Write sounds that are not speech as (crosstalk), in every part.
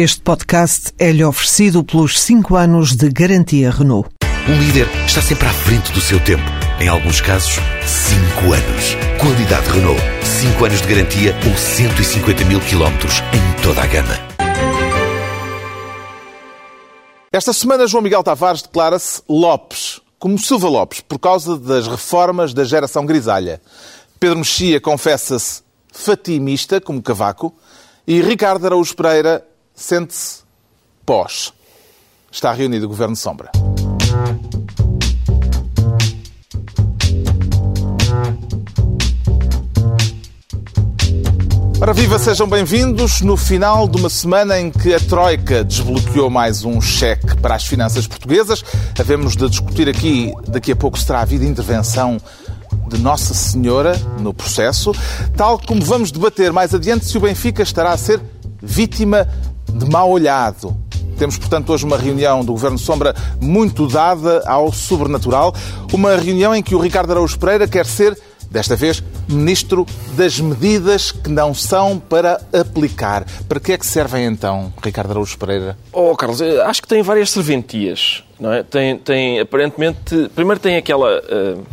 Este podcast é-lhe oferecido pelos 5 anos de garantia Renault. Um líder está sempre à frente do seu tempo. Em alguns casos, 5 anos. Qualidade Renault. 5 anos de garantia ou 150 mil quilómetros em toda a gama. Esta semana, João Miguel Tavares declara-se Lopes, como Silva Lopes, por causa das reformas da geração grisalha. Pedro Mexia confessa-se fatimista, como Cavaco, e Ricardo Araújo Pereira sente-se pós. Está reunido o Governo Sombra. Ora viva, sejam bem-vindos no final de uma semana em que a Troika desbloqueou mais um cheque para as finanças portuguesas. Havemos de discutir aqui, daqui a pouco será a vida intervenção de Nossa Senhora no processo, tal como vamos debater mais adiante se o Benfica estará a ser vítima de mau olhado. Temos, portanto, hoje uma reunião do Governo Sombra muito dada ao sobrenatural. Uma reunião em que o Ricardo Araújo Pereira quer ser, desta vez, Ministro das medidas que não são para aplicar. Para que é que servem, então, Ricardo Araújo Pereira? Oh, Carlos, acho que tem várias serventias. Não é? tem, tem, aparentemente... Primeiro tem aquela, uh,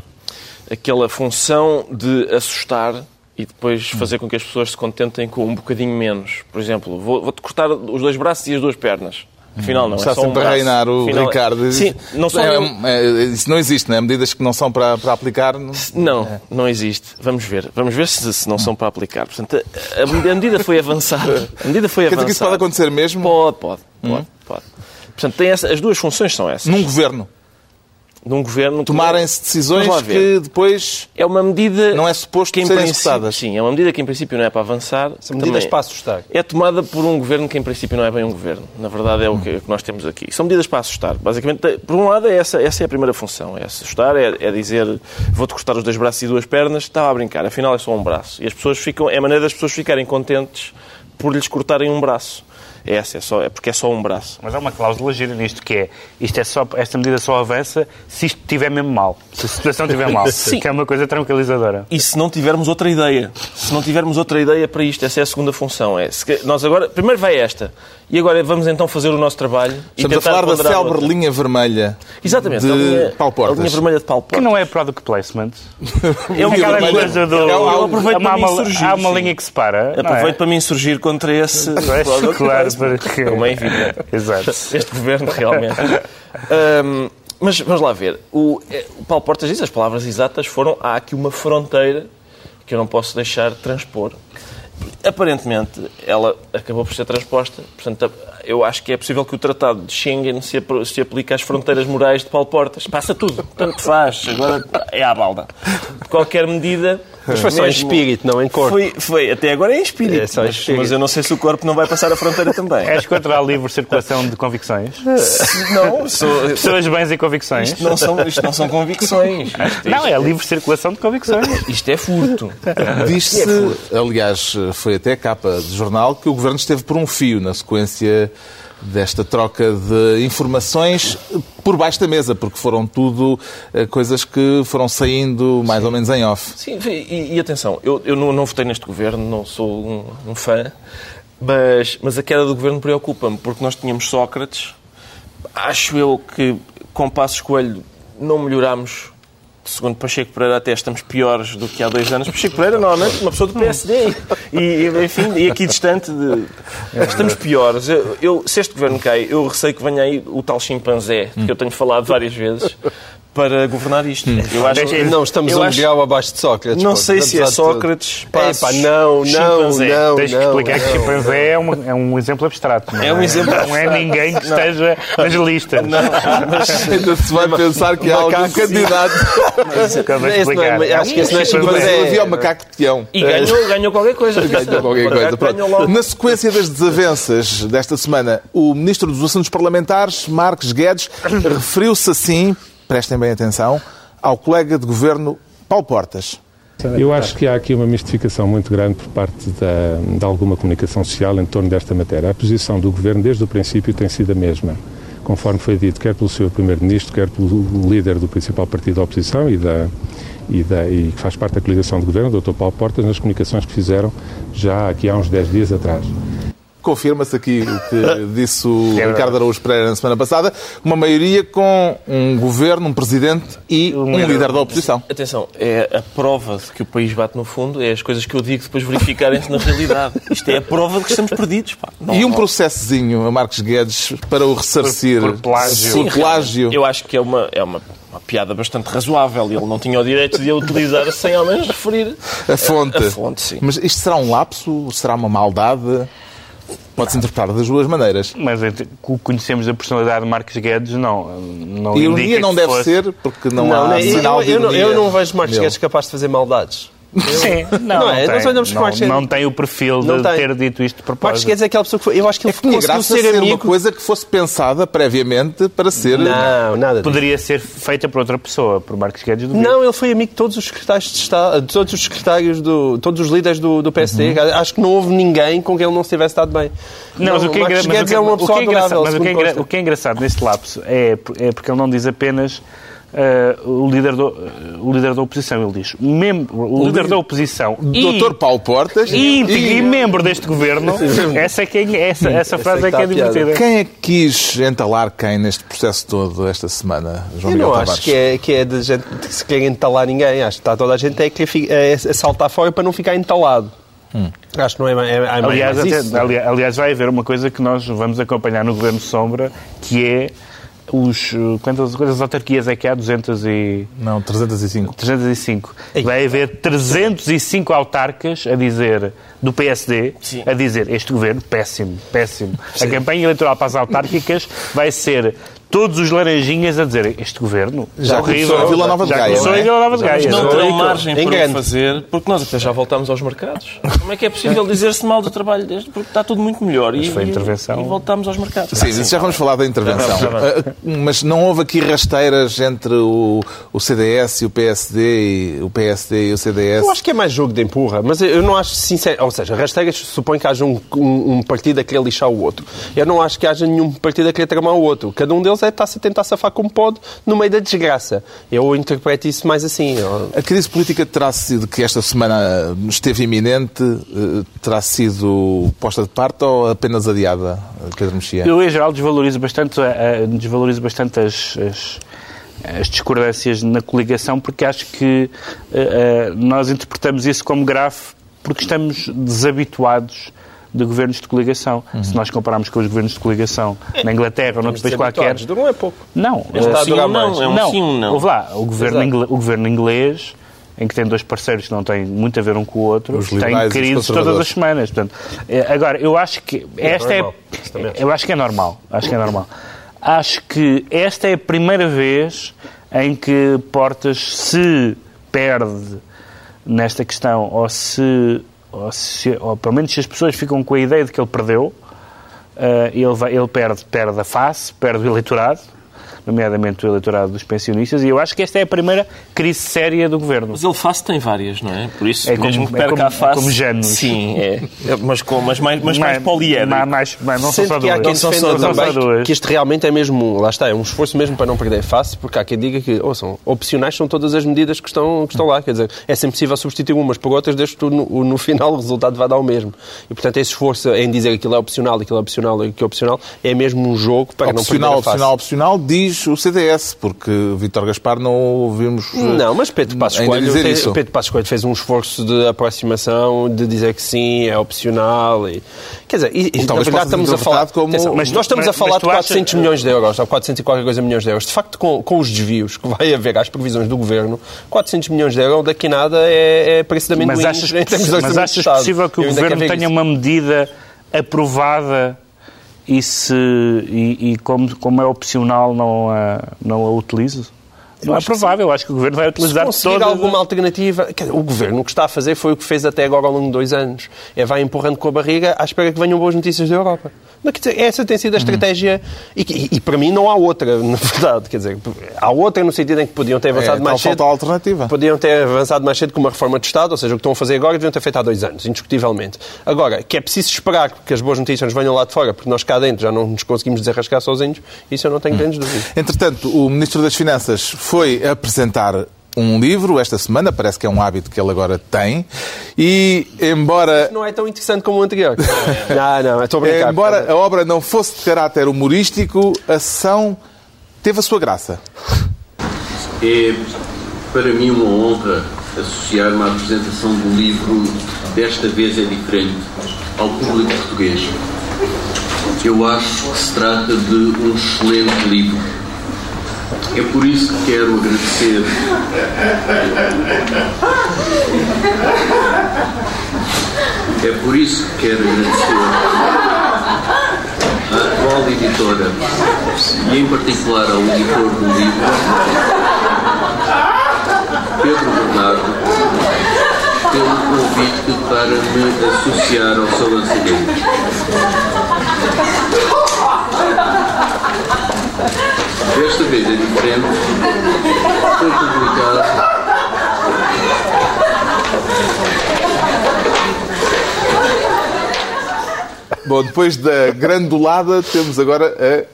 aquela função de assustar e depois fazer com que as pessoas se contentem com um bocadinho menos. Por exemplo, vou-te cortar os dois braços e as duas pernas. Afinal, não, Está é só sempre um a reinar o Afinal, Ricardo. Sim, não só é, eu... é, isso não existe, não é? Medidas que não são para, para aplicar. Não, não, não existe. Vamos ver. Vamos ver se, se não são para aplicar. Portanto, a, a medida foi avançada. (laughs) A medida foi Quer dizer avançada. que isso pode acontecer mesmo? Pode, pode. Pode, pode. Portanto, tem essa, as duas funções são essas. Num governo. Num governo... Tomarem-se decisões que depois É uma medida... não é suposto que em serem executadas. Sim, é uma medida que em princípio não é para avançar. São medidas Também para assustar. É tomada por um governo que em princípio não é bem um governo. Na verdade é o que, que nós temos aqui. São medidas para assustar. Basicamente, por um lado, é essa, essa é a primeira função. É assustar, é, é dizer vou-te cortar os dois braços e duas pernas. Estava a brincar, afinal é só um braço. E as pessoas ficam... É a maneira das pessoas ficarem contentes por lhes cortarem um braço. É essa, é, só, é porque é só um braço. Mas há uma cláusula gira nisto que é, isto é só, esta medida só avança se isto estiver mesmo mal. Se a situação estiver mal. (laughs) Sim. Que é uma coisa tranquilizadora. E se não tivermos outra ideia? Se não tivermos outra ideia para isto, essa é a segunda função. É, se que- nós agora, primeiro vai esta. E agora vamos então fazer o nosso trabalho. e Estamos a falar da célebre linha vermelha Exatamente. de a linha, Portas. A linha vermelha de Paulo Que Portas. não é product placement. (laughs) É uma Aquela vermelha. coisa do... É um- há, aproveito para há me uma, insurgir, há uma linha que separa. não é? Aproveito para me insurgir contra esse. (laughs) Claro, porque- Como é evidente. (laughs) Exato. Este governo, realmente. Ahm, mas vamos lá ver. O, eh, o Paulo Portas diz, as palavras exatas foram há aqui uma fronteira que eu não posso deixar de transpor. Aparentemente, ela acabou por ser transposta. Portanto, eu acho que é possível que o Tratado de Schengen se, se aplique às fronteiras morais de Paulo Portas. Passa tudo. Tanto faz. Agora é à balda. Qualquer medida... Mas foi só em espírito, não em corpo. Foi, foi. Até agora é em espírito. É só em mas, espírito. mas eu não sei se o corpo não vai passar a fronteira também. (laughs) És contra a livre circulação de convicções? (laughs) Não, sou, Pessoas, bens e convicções? isto, não são, isto não são convicções. (laughs) Isto, Não, é a livre circulação de convicções. isto é furto. Diz-se, aliás, foi até capa de jornal, que o Governo esteve por um fio na sequência desta troca de informações por baixo da mesa, porque foram tudo eh, coisas que foram saindo mais ou menos em off. Sim, e, e atenção, eu, eu não, não votei neste governo, não sou um, um fã, mas, mas a queda do governo preocupa-me, porque nós tínhamos Sócrates. Acho eu que com Passos Coelho não melhorámos. Segundo Pacheco Pereira, até estamos piores do que há dois anos. Pacheco Pereira, normalmente, uma pessoa do PSD. E, enfim, e aqui distante de. Estamos piores. Eu, eu- se este governo cai, eu receio que venha aí o tal chimpanzé, que eu tenho falado várias vezes, para governar isto. Eu acho, Deixa- Não, estamos eu um acho- degrau abaixo de Sócrates. Não pô. sei se é. Sócrates, Passos, Epá, não, não, chimpanzé. não, Tens que não. explicar que chimpanzé é um, é um exemplo abstrato. Não É um exemplo Não é ninguém que esteja nas listas. (laughs) Ainda se vai pensar que há algum candidato. Não é- explicar. acho que esse não é Chimpanzé. Havia o macaco tião. E ganhou, ganhou qualquer coisa. Ganhou qualquer coisa. Pronto. Na sequência das desavenças desta semana, o Ministro dos Assuntos Parlamentares, Marcos Guedes, referiu-se assim, prestem bem atenção, ao colega de governo Paulo Portas. Eu acho que há aqui uma mistificação muito grande por parte da, de alguma comunicação social em torno desta matéria. A posição do Governo, desde o princípio, tem sido a mesma, conforme foi dito, quer pelo seu Primeiro-Ministro, quer pelo líder do principal partido da oposição e, da, e, da, e que faz parte da coligação de governo, o Dr. Paulo Portas, nas comunicações que fizeram já aqui há uns 10 dias atrás. Confirma-se aqui o que (laughs) disse o verdade. Ricardo Araújo Pereira na semana passada, uma maioria com um governo, um presidente e um, líder. líder da oposição. Atenção, é a prova de que o país bate no fundo, é as coisas que eu digo depois verificarem-se na realidade. Isto é a prova de que estamos perdidos. Não- E um não- processozinho a Marcos Guedes para o ressarcir Por- por plágio. Sim, plágio. Eu acho que é uma, é uma, uma piada bastante razoável e ele não tinha o direito de a utilizar sem ao menos referir A fonte. A fonte, sim. Mas isto será um lapso? Será uma maldade? Pode-se interpretar das duas maneiras. Mas co- conhecemos a personalidade de Marcos Guedes, não. não Ironia não deve fosse- ser, porque não, Não, há eu, sinal de eu, não, eu não vejo Marcos. Guedes capaz de fazer maldades. Sim, não, Não é? tem. Nós não, Marcos não tem o perfil Não de tem. ter dito isto de Marcos propósito. Guedes é aquela pessoa que foi, eu acho que É ele que tinha conseguiu graça ser ser uma coisa que fosse pensada previamente para ser... Não, nada disso. Poderia ser feita por outra pessoa, por Marcos Guedes do Não, ele foi amigo de todos os secretários de Estado, de todos os secretários do, todos os líderes do, do PSD. Uhum. Acho que não houve ninguém com quem ele não se tivesse dado bem. Não, mas o que é, Marcos mas Guedes é uma que pessoa é engraçado- adorável. mas o que é é engraçado neste lapso é, é porque ele não diz apenas eh, o, líder do, o líder da oposição, ele diz mem- o, líder da oposição e, Dr. Paulo Portas e, e membro deste governo, (laughs) essa, é que é- essa, essa frase é é que que é a piada. divertida. Quem é que quis entalar quem neste processo todo esta semana, João Eu Miguel não Tavares? acho que é, que é de gente que se quer entalar ninguém. Acho que está toda a gente é fi- é, é saltar fora para não ficar entalado. Acho que não é, é, é mais- Aliás, mais até- isso. ali- aliás, vai haver uma coisa que nós vamos acompanhar no Governo Sombra, que é os... eh, Quantas, quantas autarquias é que há? 200 e... Não, 305. 305. Vai haver 305 autarcas a dizer, do PSD, Sim. a dizer este governo, péssimo, péssimo. A campanha eleitoral para as autárquicas vai ser todos os laranjinhas a dizer este governo Já horrível. começou em Vila Nova de Já Gaia, começou não é? em Vila Nova de Gaia. Não terão margem Em para o fazer, porque nós até já voltámos aos mercados. Como é que é possível dizer-se mal do trabalho deste? Porque está tudo muito melhor. E, foi a e- intervenção. E voltámos aos mercados. Sim, já vamos falar da intervenção. Já vamos, já Ah, Mas não houve aqui rasteiras entre o, o CDS e o PSD, e o PSD e o CDS? Eu acho que é mais jogo de empurra, mas eu não acho sincero. Ou seja, Rasteiras supõe que haja um, um- um partido a querer lixar o outro. Eu não acho que haja nenhum partido a querer tramar o outro. Cada um deles está-se a tentar safar como pode no meio da desgraça. Eu interpreto isso mais assim. Eu- A crise política terá sido, que esta semana esteve iminente, eh, terá sido posta de parte ou apenas adiada, Pedro Mexia? Eu, em geral, desvalorizo bastante, eh, desvalorizo bastante as, as, as discordâncias na coligação, porque acho que eh, eh, nós interpretamos isso como grave porque estamos desabituados de governos de coligação. Se nós compararmos com os governos de coligação na Inglaterra ou noutro país qualquer... Desabituados. Durou é pouco. Não, eh, sim ou não, mais. é um não, sim ou não. Ouve lá, o governo, ingle- o governo inglês, em que tem dois parceiros que não têm muito a ver um com o outro, Os tem crises todas as semanas. Portanto, eh, agora, eu acho que esta é, acho. eu acho que é normal. Acho que é normal. Acho que esta é a primeira vez em que Portas se perde nesta questão, ou se, ou se ou pelo menos se as pessoas ficam com a ideia de que ele perdeu, eh, ele, vai- ele perde, perde a face, perde o eleitorado, nomeadamente o eleitorado dos pensionistas, e eu acho que esta é a primeira crise séria do governo. Mas ele face tem várias, não é? Por isso, É como- mesmo que é perca como- a face... como Janos. Sim, é. (laughs) É, Mas, com, mas mais, mas mais poliédrico. Mais, mais, mais- não são só que há duas. quem Não são só também duas. que este realmente é mesmo, lá está, é um esforço mesmo para não perder face, porque há quem diga que, ouçam, opcionais são todas as medidas que estão, que estão lá, quer dizer, é sempre possível substituir umas por outras, desde que no, no final o resultado vai dar o mesmo. E, portanto, esse esforço em dizer que aquilo é opcional, aquilo é opcional, aquilo é opcional, é mesmo um jogo para Opcional, não perder a face. opcional, opcional, diz o CDS, porque Vítor Gaspar não ouvimos eh, Não, mas Pedro Passos ainda Coelho, dizer isso. Pedro Passos Coelho fez um esforço de aproximação, de dizer que sim, é opcional. E, quer dizer, e, e, na verdade estamos a falar. como- Atenção, mas nós estamos Mas- a falar de tu achas- 400 milhões de euros, ou 400 e qualquer coisa milhões de euros. De facto, com, com os desvios que vai haver às previsões do governo, 400 milhões de euros daqui nada é, é preço de amendoim Mas achas, em termos mas achas possível que o governo tenha isso. uma medida aprovada e, se, e, e como, como é opcional não a, não a utilize? Não é provável, acho que o governo vai Se utilizar conseguir toda... alguma alternativa, o governo o que está a fazer foi o que fez até agora ao longo de dois anos. É vai empurrando com a barriga à espera que venham boas notícias da Europa. Essa tem sido a estratégia e, e- e para mim não há outra, (laughs) na verdade. Quer dizer, há outra no sentido em que podiam ter avançado É, mais cedo. alternativa. Podiam ter avançado mais cedo com uma reforma de Estado, ou seja, o que estão a fazer agora deviam ter feito há dois anos, indiscutivelmente. Agora, que é preciso esperar que as boas notícias nos venham lá de fora, porque nós cá dentro já não nos conseguimos desarrascar sozinhos, isso eu não tenho grandes dúvidas. Entretanto, o Ministro das Finanças foi apresentar um livro esta semana, parece que é um hábito que ele agora tem. E embora Não é tão interessante como o anterior. (laughs) não, não, estou a brincar. Embora a obra não fosse de caráter humorístico, a sessão teve a sua graça. É para mim uma honra associar-me à apresentação do livro Desta vez é diferente ao público português. Eu acho que se trata de um excelente livro. É por isso que quero agradecer. É por isso que quero agradecer à atual editora e em particular ao editor do livro, Pedro Bernardo, pelo convite para me associar ao seu lançamento. Desta vez é diferente. Foi publicado Bom, depois da grandulada, temos agora a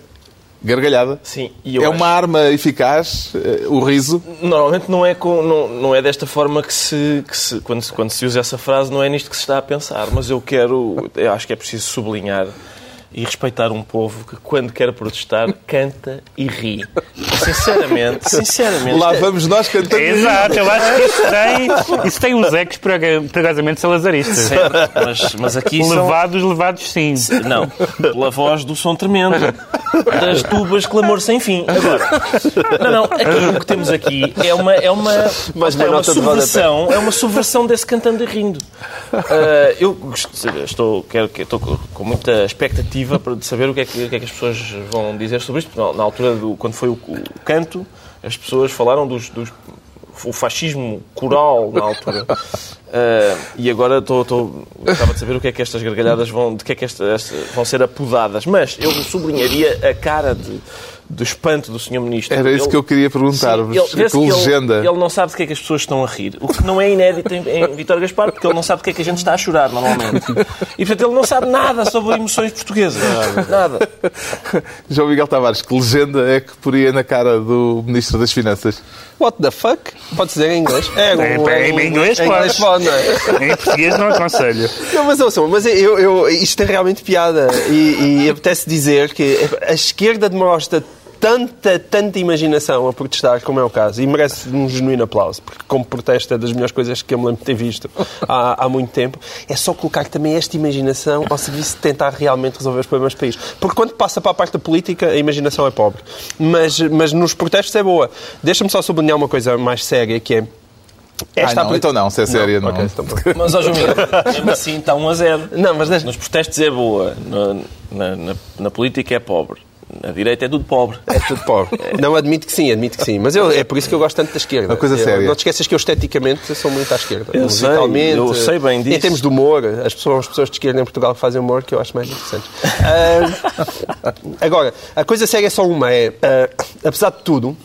gargalhada. Sim, e eu É acho- uma arma eficaz, eh, o riso. Normalmente não é, com, não, não é desta forma que se, que se quando, se quando se usa essa frase, não é nisto que se está a pensar. Mas eu quero, eu acho que é preciso sublinhar e respeitar um povo que, quando quer protestar, canta e ri. Sinceramente, sinceramente. Lá é- vamos nós cantando. Exato, eu acho que isso tem, isso tem uns ecos perigosamente salazaristas. Certo, mas, mas aqui são... Levados, levados sim. Não, pela voz do som tremendo, das tubas clamor sem fim. Agora, não, não, aqui, o que temos aqui é uma, é uma, Mais uma é uma subversão, é uma subversão desse cantando e rindo. Ah, eu estou, quero, que- estou com muita expectativa para de saber o que, é que, o que é que as pessoas vão dizer sobre isto. Na, na altura, do, quando foi o, o canto, as pessoas falaram dos, dos o fascismo coral na altura. (laughs) Ah, e agora estou, estou, gostava de saber o que é que estas gargalhadas vão, de que é que estas vão ser apodadas. Mas eu sublinharia a cara de, do espanto do Sr. Ministro. Era isso Ele- que eu queria perguntar-vos. Vê-se Que que ele- legenda. Ele, não sabe de que é que as pessoas estão a rir. O que não é inédito em, em Vítor Gaspar, porque ele não sabe de que é que a gente está a chorar, normalmente. E, portanto, ele não sabe nada sobre emoções portuguesas. Nada. João Miguel Tavares, que legenda é que poria na cara do Ministro das Finanças? What the fuck? Pode dizer em inglês? É, Em- em inglês em inglês pode, não é? Em português não aconselho. Não, mas ouçam, mas eu, eu, isto tem realmente piada e, e apetece dizer que a esquerda demonstra tanta, tanta imaginação a protestar, como é o caso, e merece um genuíno aplauso, porque como protesta é das melhores coisas que eu me lembro de ter visto há, há muito tempo, é só colocar também esta imaginação ao serviço de tentar realmente resolver os problemas do país. Porque quando passa para a parte da política, a imaginação é pobre. Mas, mas nos protestos é boa. Deixa-me só sublinhar uma coisa mais séria, que é... Ah, não, apli- então não, se é séria, não. ok, então pronto. (laughs) Mas, ó João Miguel, mesmo assim está 1 a 0. Não, mas deixa- Nos protestos é boa, na, na, na- na política é pobre, na direita é tudo pobre. É tudo pobre. (laughs) Não, admito que sim, admito que sim. Mas eu, é por isso que eu gosto tanto da esquerda. Uma coisa Eu- séria. Não te esqueças que eu esteticamente sou muito à esquerda. Eu sei, eu sei bem Em disso. termos de humor, as pessoas, as pessoas de esquerda em Portugal fazem humor que eu acho mais interessantes. (laughs) Ah, agora, a coisa séria é só uma. É, ah, apesar de tudo,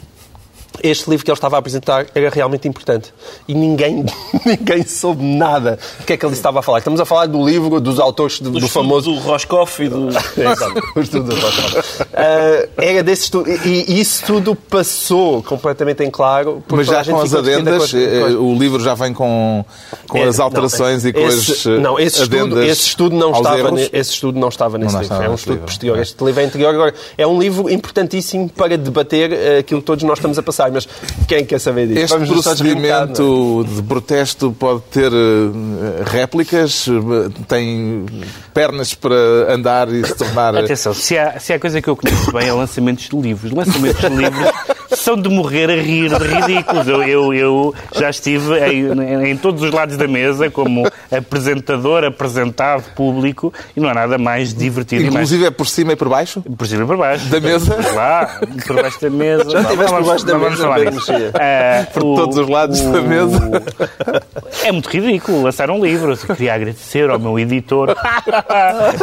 este livro que ele estava a apresentar era realmente importante. E ninguém, (laughs) ninguém soube nada do que é que ele estava a falar. Estamos a falar do livro dos autores do, Do, do famoso do Roscoff e do... (laughs) Exato, o estudo do Roscoff. Ah, era desse estudo. E, e isso tudo passou completamente em claro. Mas já gente com as adendas, eh, o livro já vem com, com É, as não, alterações é- e com esse, as eh, não, esse estudo, esse estudo não estava ne- esse estudo não estava nesse Não livro estava é um estudo livro. posterior É. este livro é anterior agora é um livro importantíssimo para debater eh, aquilo que todos nós estamos a passar mas quem quer saber disso Este Vamos desviar um bocado, é? procedimento de protesto pode ter eh, réplicas, eh, tem pernas para andar e se tornar. Atenção, se há, se há coisa que eu conheço bem é lançamentos de livros. Lançamentos de livros são de morrer a rir de ridículos. Eu, eu, eu já estive em, em todos os lados da mesa como apresentador, apresentado, público, e não há nada mais divertido e mais Inclusive é por cima e por baixo. por cima e por baixo. Da mesa? Lá, por baixo da mesa. Já estiveste por baixo da mesa, disso. Mexia. Ah, Por o- todos os lados da mesa. É muito ridículo lançar um livro. Eu queria agradecer ao meu editor. (laughs)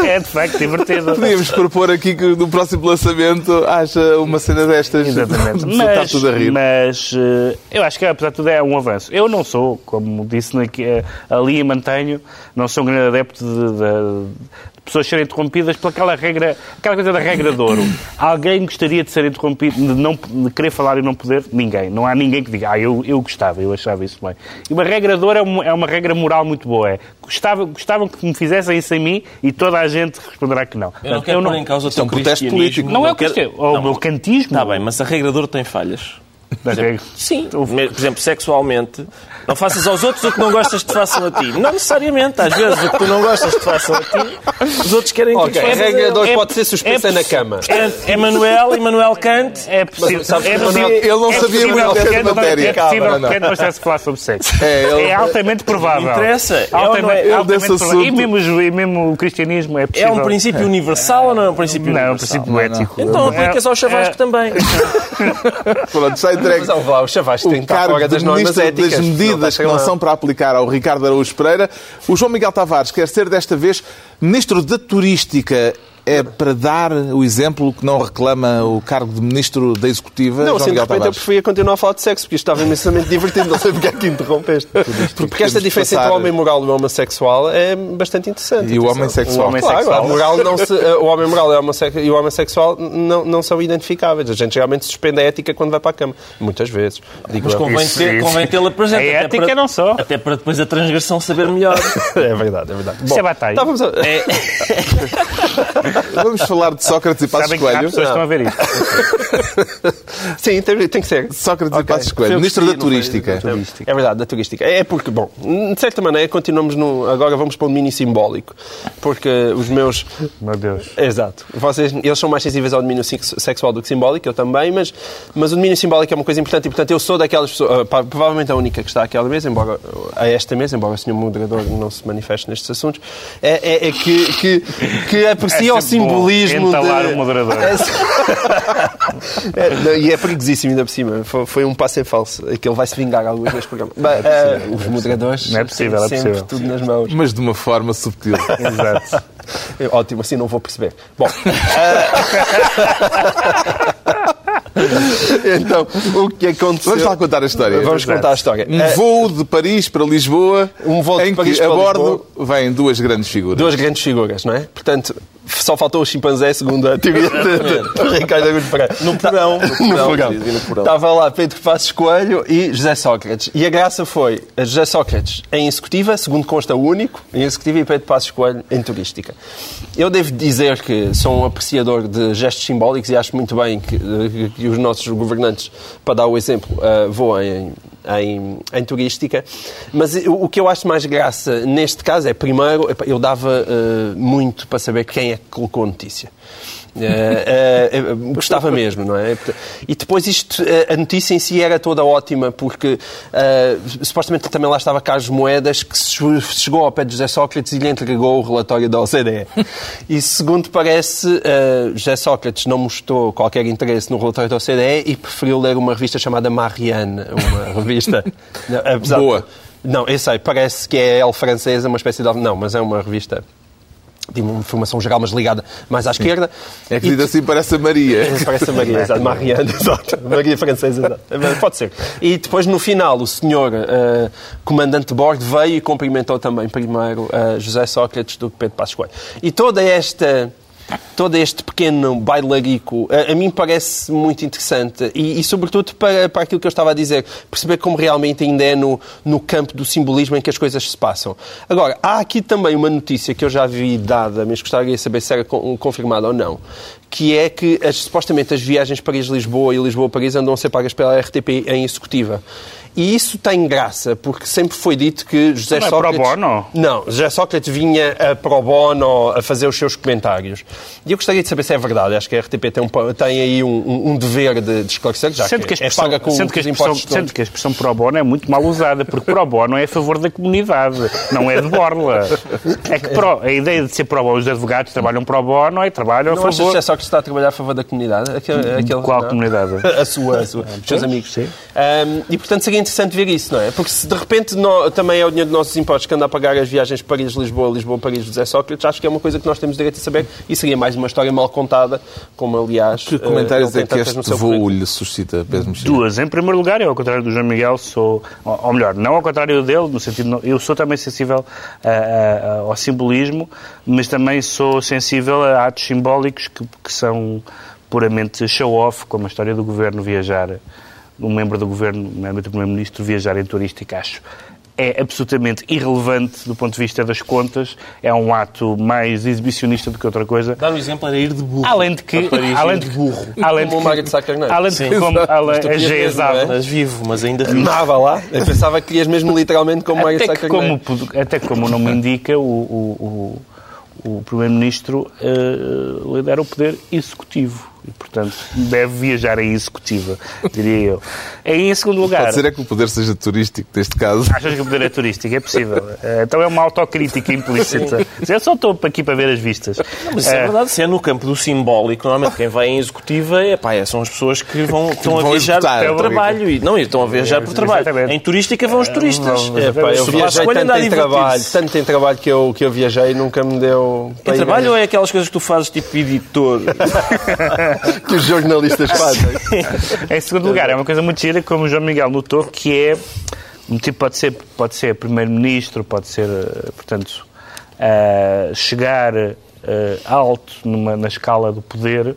É de facto divertido. Podíamos propor aqui que no próximo lançamento haja uma cena destas. Exatamente. Está Mas, tudo a rir. mas eh, eu acho que, apesar de tudo, é um avanço. Eu não sou, como disse eh, ali e mantenho, não sou um grande adepto de, de- de pessoas serem interrompidas pelaquela regra, aquela coisa da regra de ouro. (coughs) Alguém gostaria de ser interrompido, de não de querer falar e não poder? Ninguém. Não há ninguém que diga, ah, eu, eu gostava, eu achava isso bem. E uma regra de ouro é uma, é uma regra moral muito boa. É, gostava, gostavam que me fizessem isso em mim e toda a gente responderá que não. Eu não quero pôr em causa o Isto é teu um protesto político. Não é o quero- ou o meu cantismo. Está bem, mas a regra de ouro tem falhas. Da regra- Sim. Por exemplo, sexualmente, não faças aos outros o que não gostas que te façam a ti. Não necessariamente. Às vezes o que tu não gostas que te façam a ti, os outros querem que Ok, te a façam regra de hoje É- pode ser suspensa é na cama. Portanto, Emmanuel, Emmanuel Kant, É possível. sabes é possível- Ele não é sabia muito que dessa Kant não- matéria. É possível que não. Kant não estivesse a falar sobre sexo. É, ele- É altamente provável. interessa. É não é? Altamente, altamente provável. E mesmo, o- e mesmo o cristianismo é é possível. um princípio universal ou não é um princípio Não, é um universal? princípio ético. Então aplicas ao chavasco É- também. (laughs) Pronto, está entregue. Mas vamos lá, o Chavasco tem que estar fora de das normas éticas. Das medidas que não são para aplicar ao Ricardo Araújo Pereira. O João Miguel Tavares quer ser desta vez ministro da Turística. É para dar o exemplo que não reclama o cargo de ministro da Executiva, Não, João assim, de repente eu preferia continuar a falar de sexo, porque isto estava imensamente (laughs) divertido. Não sei porque é que interrompeste. Porque esta diferença passar- entre o homem moral e o homossexual é bastante interessante. E o homem sexual. O homem Claro, sexual. moral não se- o homem moral e o e homem sexual não, não são identificáveis. A gente geralmente suspende a ética quando vai para a cama. Mumutas vezes. Digo Mas convém, ter, tê-la presente. A até ética para- não só. Até para depois a transgressão saber melhor. (laughs) É verdade, é verdade. Isso é batalha. estávamos a- É, (laughs) Vamos falar de Sócrates e Passos Sabem que Coelho. pessoas que estão a ver isto. Sim, tem, tem que ser. Sócrates e Ok. Passos Coelho, ministro da não foi? Turística. Turística. É verdade, da turística. É porque, bom, de certa maneira continuamos no. Agora vamos para o domínio simbólico. Porque os meus. Meu Deus. Exato. Vocês, eles são mais sensíveis ao domínio sex- sexual do que simbólico, eu também, mas, mas o domínio simbólico é uma coisa importante e, portanto, eu sou daquelas pessoas, ah, provavelmente a única que está àquela mesa, embora a esta mesa, embora o senhor moderador não se manifeste nestes assuntos, é, é- é que, que, que (laughs) aprecia É o sempre bom simbolismo. entalar de... o moderador. (laughs) (laughs) É, não, e é perigosíssimo ainda por cima. Foi, foi um passo em falso. Que ele vai se vingar alguns neste programa. Bem, eh, os moderadores. Não é possível, é têm sempre possível. tudo nas mãos. Mas de uma forma subtil. (laughs) Exato. É Ótimo, assim não vou perceber. Bom. eh, então, o que aconteceu. Vamos lá contar a história. Vamos contar a história. Um Eh, voo de Paris para Lisboa, Um voo de em Paris que a para bordo vêm duas grandes figuras. Duas grandes figuras, não é? Portanto, só faltou o chimpanzé, segundo a teoria de, de, de Ricardo Agulho Pereira. No porão, no porão, no. Estava lá Pedro Passos Coelho e José Sócrates. E a graça foi José Sócrates em executiva, segundo consta o único, em executiva e Pedro Passos Coelho em turística. Eu devo dizer que sou um apreciador de gestos simbólicos e acho muito bem que, que os nossos governantes, para dar o exemplo, uh, voem em, em turística. Mas o o que eu acho mais graça neste caso é, primeiro, eu dava uh, muito para saber quem é que colocou a notícia. Eh, eh, gostava mesmo, não é? E depois isto, a notícia em si era toda ótima, porque supostamente também lá estava Carlos Moedas, que chegou ao pé de José Sócrates e lhe entregou o relatório da OCDE. E segundo parece, José Sócrates não mostrou qualquer interesse no relatório da OCDE e preferiu ler uma revista chamada Marianne, uma (laughs) revista... apesar de- Boa. Não, eu sei, parece que é El Francesa, uma espécie de... Não, mas é uma revista de uma informação geral, mas ligada mais à esquerda. É que dito assim parece a Maria. (laughs) Parece a Maria, exato. (laughs) Mariana, exato. Maria francesa, exato. Pode ser. E depois, no final, o senhor eh, comandante de bordo veio e cumprimentou também primeiro eh, José Sócrates do Pedro Passos Coelho. E toda esta... Todo este pequeno bailarico a, a mim parece muito interessante e, e sobretudo, para, para aquilo que eu estava a dizer, perceber como realmente ainda é no, no campo do simbolismo em que as coisas se passam. Agora, há aqui também uma notícia que eu já vi dada, mas gostaria de saber se era con- confirmada ou não, que é que as, supostamente as viagens Paris-Lisboa e Lisboa-Paris andam a ser pagas pela RTP em executiva. E isso tem graça, porque sempre foi dito que José Não é pro Sócrates... bono? Não, José Sócrates vinha a pro bono a fazer os seus comentários. E eu gostaria de saber se é verdade. Acho que a RTP tem, um, tem aí um, um- dever de, de esclarecer, já Sendo que, a é paga com, sendo, que a os impostos sendo que a expressão pro bono é muito mal usada, porque pro bono é a favor da comunidade, não é de borla. É que pro- a ideia de ser pro bono, os advogados trabalham pro bono e trabalham a Não achas que favor. José Sócrates que está a trabalhar a favor da comunidade? Aquele, aquele, Qual não? comunidade? (laughs) A sua, a sua. Os seus amigos. sim. Um, e, portanto, seria interessante ver isso, não é? Porque se de repente nó- também é o dinheiro dos nossos impostos que anda a pagar as viagens Paris-Lisboa, Lisboa-Paris, José Sócrates, acho que é uma coisa que nós temos direito a saber e seria mais uma história mal contada, como aliás. Que eh, comentários ele é que este seu voo lhe suscita, Pedro Mexia? Duas. Em primeiro lugar, eu, ao contrário do João Miguel, sou. Ou melhor, não ao contrário dele, no sentido. não- Eu sou também sensível a- a- a- ao simbolismo, mas também sou sensível a atos simbólicos que, que são puramente show-off, como a história do governo viajar, um membro do governo, nomeadamente o primeiro-ministro, viajar em turística, acho. É absolutamente irrelevante do ponto de vista das contas, é um ato mais exibicionista do que outra coisa. Dar um exemplo era ir de burro. Além de que. Paris, Além de de burro. (laughs) Além de Como o que- Mário de Sá Carneiro. Além de que, como além, a não é? Mas vivo, mas ainda. Não, vá lá. Eu (laughs) pensava que ias mesmo literalmente como Mário de Sá Até que, Carneiro. como, até que, como o nome indica, o, o, o, o Primeiro-Ministro eh, lidera o poder executivo. E, portanto, deve viajar em executiva, diria eu. E, em segundo lugar... Pode ser é que o poder seja turístico, neste caso. Achas que o poder é turístico? É possível. Eh, Então é uma autocrítica implícita. Eu só estou aqui para ver as vistas. Mas isso é Eh, verdade, se é no campo do simbólico, normalmente quem vai em executiva é, pá, é, são as pessoas que vão, (laughs) que estão a vão viajar executar. por trabalho. E, não, e estão a viajar por trabalho. Exatamente. Em turística vão os turistas. vão- É, pá, eu viajei tanto andar a em trabalho, tanto em trabalho que eu, que eu viajei e nunca me deu... Em trabalho ou é aquelas coisas que tu fazes tipo editor? (laughs) (laughs) que os jornalistas fazem. Em segundo lugar, é uma coisa muito gira, como o João Miguel notou, que é um tipo pode ser pode ser primeiro-ministro, pode ser, eh, portanto, eh, chegar eh, alto numa, na escala do poder,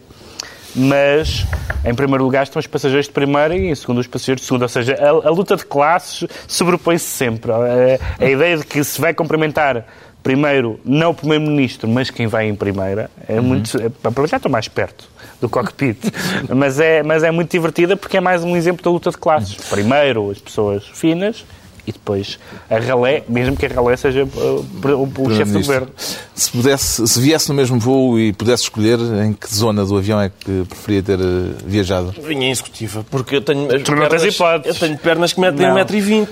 mas em primeiro lugar estão os passageiros de primeira e em segundo os passageiros de segunda, ou seja, a, a luta de classes sobrepõe-se sempre. Eh, A, ideia de que se vai cumprimentar primeiro, não o primeiro-ministro, mas quem vai em primeira, é muito. é, para já estou mais perto do cockpit, (laughs) mas é, mas é muito divertida porque é mais um exemplo da luta de classes. Primeiro as pessoas finas e depois a ralé, mesmo que a ralé seja uh, o, o chefe do governo. Se, pudesse, se viesse no mesmo voo e pudesse escolher, em que zona do avião é que preferia ter eh, viajado? Vinha em executiva, porque eu tenho as não pernas, eu tenho pernas que metem Não. 1,20m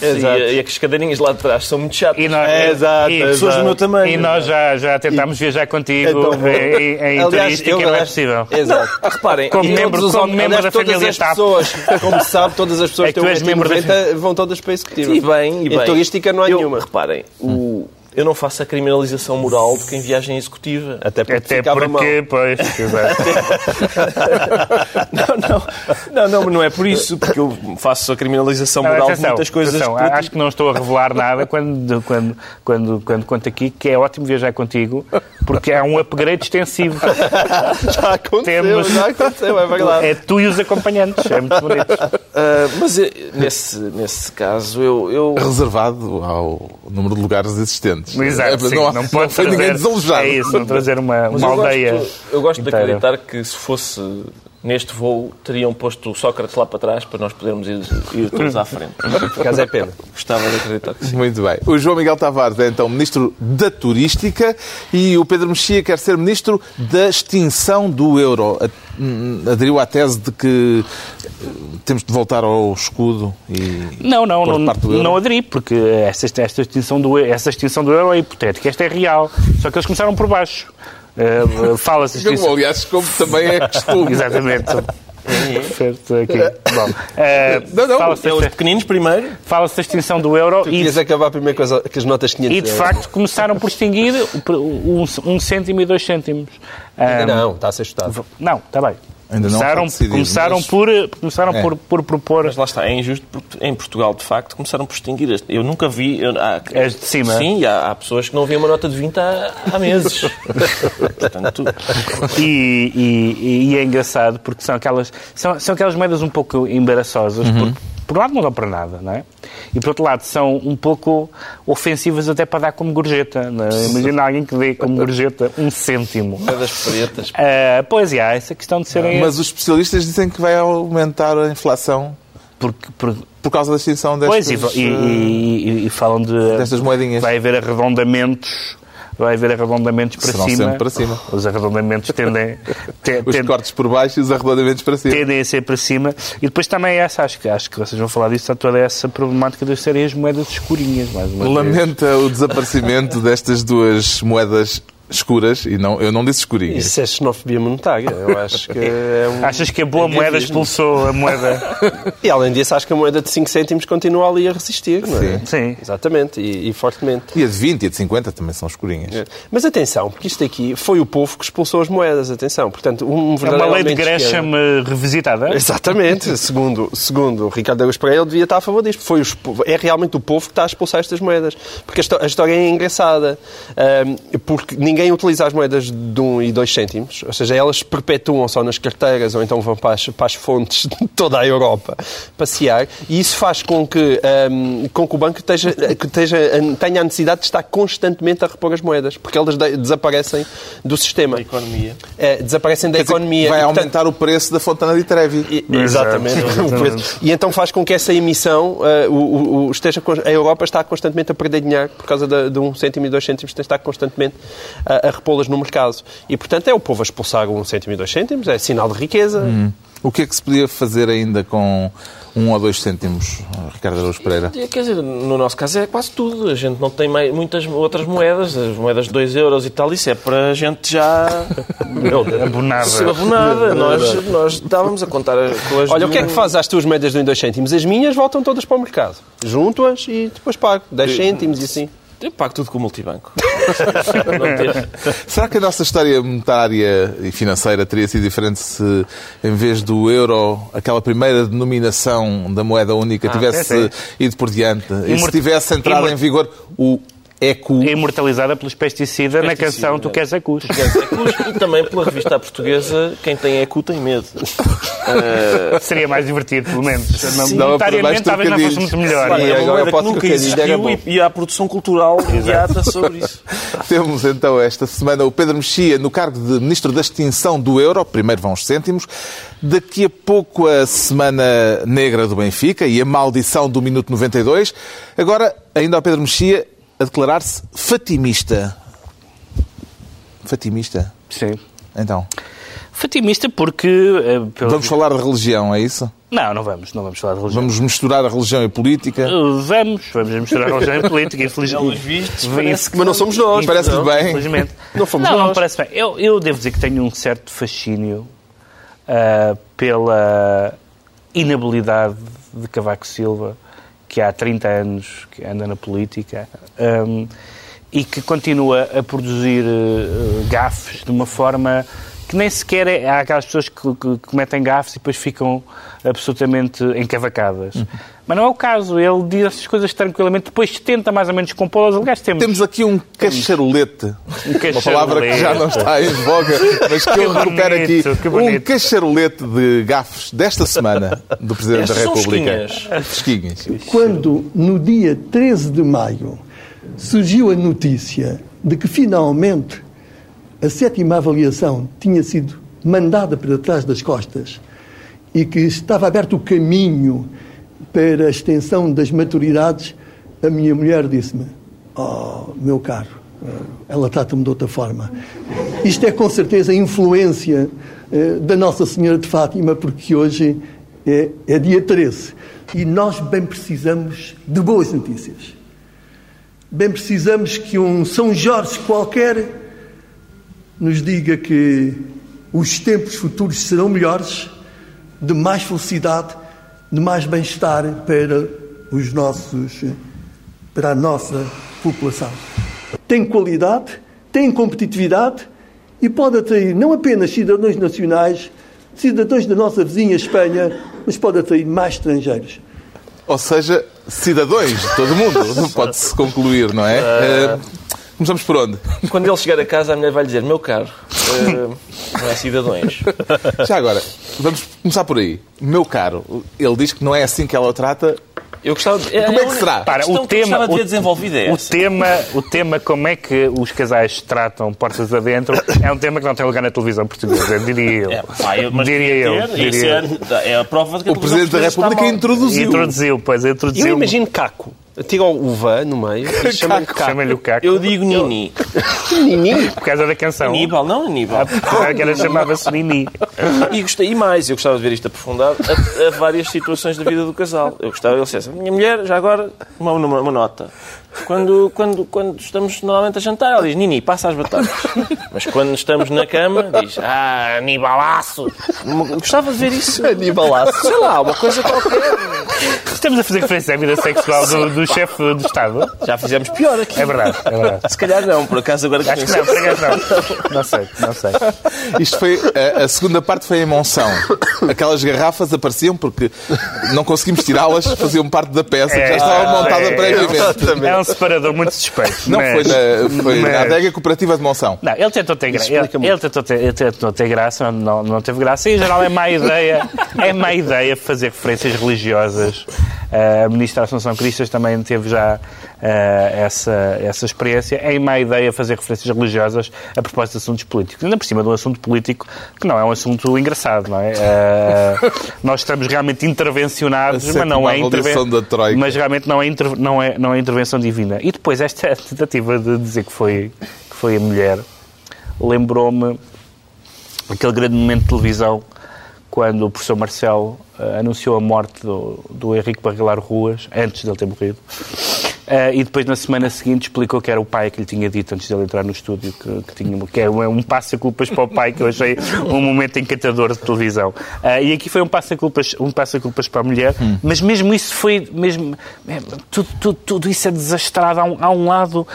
e, e as cadeirinhas lá de trás são muito chatas. E nós, É, exato, e, Pessoas do meu tamanho. e nós já, já tentámos viajar contigo Então em, em Aliás, turística eu, e não é possível. Exato. Ah, (laughs) reparem, Como E membro- todos os como membro aliás, da todas família as TAP. pessoas, como se sabe, todas as pessoas É que têm és membro da 1,90m vão todas para a executiva. E bem, e Em bem. turística não há eu, nenhuma. Reparem, o, eu não faço a criminalização moral de quem viaja em executiva. Até porque Até ficava mal. porque, pois. (laughs) Não, não, não, não, não é por isso, porque eu faço a criminalização Não, moral de muitas coisas. acho que não estou a revelar nada quando, quando, quando, quando conto aqui que é ótimo viajar contigo, porque há um upgrade extensivo. (laughs) Já aconteceu, Temos- já aconteceu, é verdade. É tu e os acompanhantes, é muito bonito. (laughs) Ah, mas eh, nesse, nesse caso, eu, eu, Reservado ao número de lugares existentes. Exato, É, sim, não, há- não, não pode trazer, ninguém desalojado. É isso, não trazer uma, uma eu aldeia. gosto, eu gosto de inteira. acreditar que se fosse neste voo, teriam posto o Sócrates lá para trás para nós podermos ir, ir todos à frente. Por acaso é pena. Gostava de acreditar que sim. Muito bem. O João Miguel Tavares é então Ministro da Turística e o Pedro Mexia quer ser Ministro da Extinção do Euro. A- hum, Aderiu à tese de que eh, temos de voltar ao escudo e... Não, não, não, parte do euro? não aderi, porque essa, esta extinção do, essa extinção do euro é hipotética. Esta é real. Só que eles começaram por baixo. Eh, Fala-se de extinção. aliás, como também é costume. (laughs) Exatamente. Perfeito aqui. Bom, eh, Não, não, fala-se os pequeninos primeiro. fala-se da extinção do euro Tu e, querias acabar primeiro com as, com as notas 500 e de euros. facto começaram por extinguir um, um cêntimo e dois cêntimos. Ah, Não, está a ser chutado. Não, está bem. Ainda começaram, está decidido, começaram, mas- por, começaram É. por, por propor Mas lá está, é injusto porque em Portugal, de facto, começaram por extinguir este. Eu nunca vi. eu- há, As de cima. Sim, há, há pessoas que não viam uma nota de 20 há, há meses. (laughs) Portanto, E, e- e é engraçado porque são aquelas, são, são aquelas moedas um pouco embaraçosas, porque por um lado não dão para nada, não é? E por outro lado são um pouco ofensivas até para dar como gorjeta. É? Imagina alguém que dê como gorjeta um cêntimo. moedas pretas. Ah, pois é, há essa questão de serem. Mas os especialistas dizem que vai aumentar a inflação porque, por- por causa da extinção pois, destas, e, e- e- e falam de. destas moedinhas. Vai haver arredondamentos. Vai haver arredondamentos para Serão cima. para cima. Os arredondamentos tendem, te- Os tendem- cortes por baixo e os arredondamentos para cima. tendem a ser para cima. E depois também essa, acho que, acho que vocês vão falar disso, toda essa problemática de serem as moedas escurinhas, mais uma vez. Lamenta o desaparecimento destas duas moedas escuras, e não, eu não disse escurinhas. Isso é xenofobia monetária. Eu acho que é (laughs) um... Achas que a boa moeda expulsou a moeda? (laughs) E além disso, acho que a moeda de 5 cêntimos continua ali a resistir, não é? Sim. Sim. Exatamente, e, e fortemente. E a de 20 e a de 50 também são escurinhas. É. Mas atenção, porque isto aqui foi o povo que expulsou as moedas, atenção. Portanto, um É verdadeiro uma lei de elemento de esquerda- Gresham eh, revisitada? Exatamente, (laughs) segundo, segundo o Ricardo Araújo Pereira, ele devia estar a favor disto. Foi os é realmente o povo que está a expulsar estas moedas. Porque a, histó- a história é engraçada. Porque ninguém utiliza as moedas de 1 e 2 cêntimos, ou seja, elas perpetuam só nas carteiras ou então vão para as, para as fontes (laughs) de toda a Europa passear. E isso faz com que, ahm, com que o banco esteja, que esteja, tenha a necessidade de estar constantemente a repor as moedas, porque elas de- desaparecem do sistema. Da economia. É, desaparecem da Quer dizer, economia. vai E, portanto, aumentar o preço da Fontana de Trevi. e- Exatamente. Exatamente. E então faz com que essa emissão, eh, o, o- esteja, a Europa está constantemente a perder dinheiro por causa de, de um cêntimo e dois cêntimos, tem de estar constantemente a, a repô-las no mercado. E, portanto, é o povo a expulsar um cêntimo e dois cêntimos, é sinal de riqueza. O que é que se podia fazer ainda com um ou dois cêntimos, Ricardo Araújo Pereira? Quer dizer, no nosso caso é quase tudo. A gente não tem mais, muitas outras moedas. As moedas de 2 euros e tal, isso é para a gente já (laughs) Abonada. abonada. Nós, nós estávamos a contar com as Olha, o que é que faz às tuas médias de 1 e 2 cêntimos? As minhas voltam todas para o mercado. Junto-as e depois pago. 10 cêntimos e assim. Eu pago tudo com o multibanco. Será que a nossa história monetária e financeira teria sido diferente se, em vez do euro, aquela primeira denominação da moeda única tivesse sim, sim. ido por diante e se Imort- tivesse entrado em vigor o ECU? É imortalizada pelos pesticidas na Pesticida, canção Tu é. Queres a Cus. E também pela revista portuguesa, quem tem ECU tem medo. (laughs) Seria mais divertido, pelo menos. Mais Monetariamente talvez não fosse muito melhor. Sim, é agora pode nunca existiu e, e há produção cultural imediata sobre isso. (laughs) Temos então esta semana o Pedro Mexia no cargo de Ministro da Extinção do Euro. Primeiro vão os cêntimos. Daqui a pouco a Semana Negra do Benfica e a maldição do Minuto 92. Agora, ainda ao Pedro Mexia a declarar-se fatimista. Fatimista? Sim. Então, Fatimista porque... eh, pelo- vamos falar de religião, é isso? Não, não vamos. Não vamos falar de religião. Vamos misturar a religião e a política? Uh, Vamos. Vamos misturar religião e política, infelizmente. vistos, parece Mas não somos nós. Parece-lhe não. bem. Infelizmente. Não fomos não, nós. não parece bem. Eu, eu devo dizer que tenho um certo fascínio ah, pela inabilidade de Cavaco Silva, que há 30 anos que anda na política, ahm, e que continua a produzir eh, gafes de uma forma que nem sequer é... Há aquelas pessoas que, que cometem gafes e depois ficam absolutamente encavacadas. Mas não é o caso. Ele diz essas coisas tranquilamente, depois tenta mais ou menos compô-las. Aliás, temos... Temos aqui um cacharolete. Uma palavra que já não está em voga, mas que eu Que recupero aqui. Um cacharolete de gafes desta semana do Presidente da Estas República. fresquinhas. Fresquinhas. Quando, no dia 13 de maio, surgiu a notícia de que finalmente a sétima avaliação tinha sido mandada para trás das costas e que estava aberto o caminho para a extensão das maturidades, a minha mulher disse-me: Oh, meu caro, ela trata-me de outra forma. Isto é com certeza a influência eh, da Nossa Senhora de Fátima, porque hoje é, é dia 13 e nós bem precisamos de boas notícias. Bem precisamos que um São Jorge qualquer nos diga que os tempos futuros serão melhores, de mais felicidade, de mais bem-estar para os nossos, para a nossa população. Tem qualidade, tem competitividade e pode atrair não apenas cidadãos nacionais, cidadãos da nossa vizinha Espanha, mas pode atrair mais estrangeiros. Ou seja, cidadãos de todo o mundo. Pode-se concluir, não é? Eh, Começamos por onde? (laughs) Quando ele chegar a casa, a mulher vai dizer: Meu caro, eh, não é cidadãos. (laughs) Já agora, vamos começar por aí. Meu caro, ele diz que não é assim que ela o trata. Eu gostava de... Como é que será? A questão que eu gostava de ver desenvolvida é o tema, o tema como é que os casais tratam portas adentro é um tema que não tem lugar na televisão portuguesa, diria eu. É, pá, eu- mas diria eu. ter, diria eu. é, é a prova de que a O Presidente da República introduziu. Introduziu, pois, introduziu. Eu imagino Caco. Tira o vã no meio (laughs) e chama-lhe Caco. Chama-lhe o Caco. Eu digo Nini. (laughs) Por causa da canção. Aníbal, não Aníbal. Ah, que era chamava-se Nini. E gostei e mais, eu gostava de ver isto aprofundado a, a várias situações da vida do casal. Eu gostava, ele dissesse, minha mulher, já agora, uma, uma, uma nota. Quando, quando, quando estamos normalmente a jantar, ela diz, Nini, passa as batatas. Mas quando estamos na cama, diz, ah, Anibalaço. Gostava de ver isso. Anibalaço. Sei lá, uma coisa qualquer. Estamos a fazer referência à vida sexual do, do chefe do Estado. Já fizemos pior aqui. É verdade, é verdade. Se calhar não, por acaso agora que Acho que não, por acaso não. Não sei, não sei. Isto foi. A, a segunda parte foi em Monção. Aquelas garrafas apareciam porque não conseguimos tirá-las, faziam parte da peça que já É, estava montada é, previamente. É um separador muito suspeito. Não mas- foi, na, foi na mas- adega cooperativa de Monção. Não, ele tentou ter graça. Ele, ele tentou ter, ele tentou ter graça, não, não teve graça. E, em geral, é má ideia, é má ideia fazer referências religiosas. Uh, a ministra Assunção Cristas também teve já uh, essa, essa experiência. É má ideia fazer referências religiosas a propósito de assuntos políticos. Ainda por cima de um assunto político que não é um assunto engraçado, não é? Uh, nós estamos realmente intervencionados, mas não é intervenção. da Troika. Mas realmente não é, inter- não, é, não é intervenção divina. E depois esta (laughs) tentativa de dizer que foi, que foi a mulher lembrou-me aquele grande momento de televisão quando o professor Marcelo anunciou a morte do, do Henrique Barrilar Ruas, antes dele ter morrido, Eh, e depois na semana seguinte explicou que era o pai que lhe tinha dito antes dele entrar no estúdio que, que tinha que é um, um passa-culpas para o pai que eu achei um momento encantador de televisão. Eh, e aqui foi um passa-culpas um passa para a mulher, mas mesmo isso foi mesmo é, tudo, tudo, tudo isso é desastrado a um, a um lado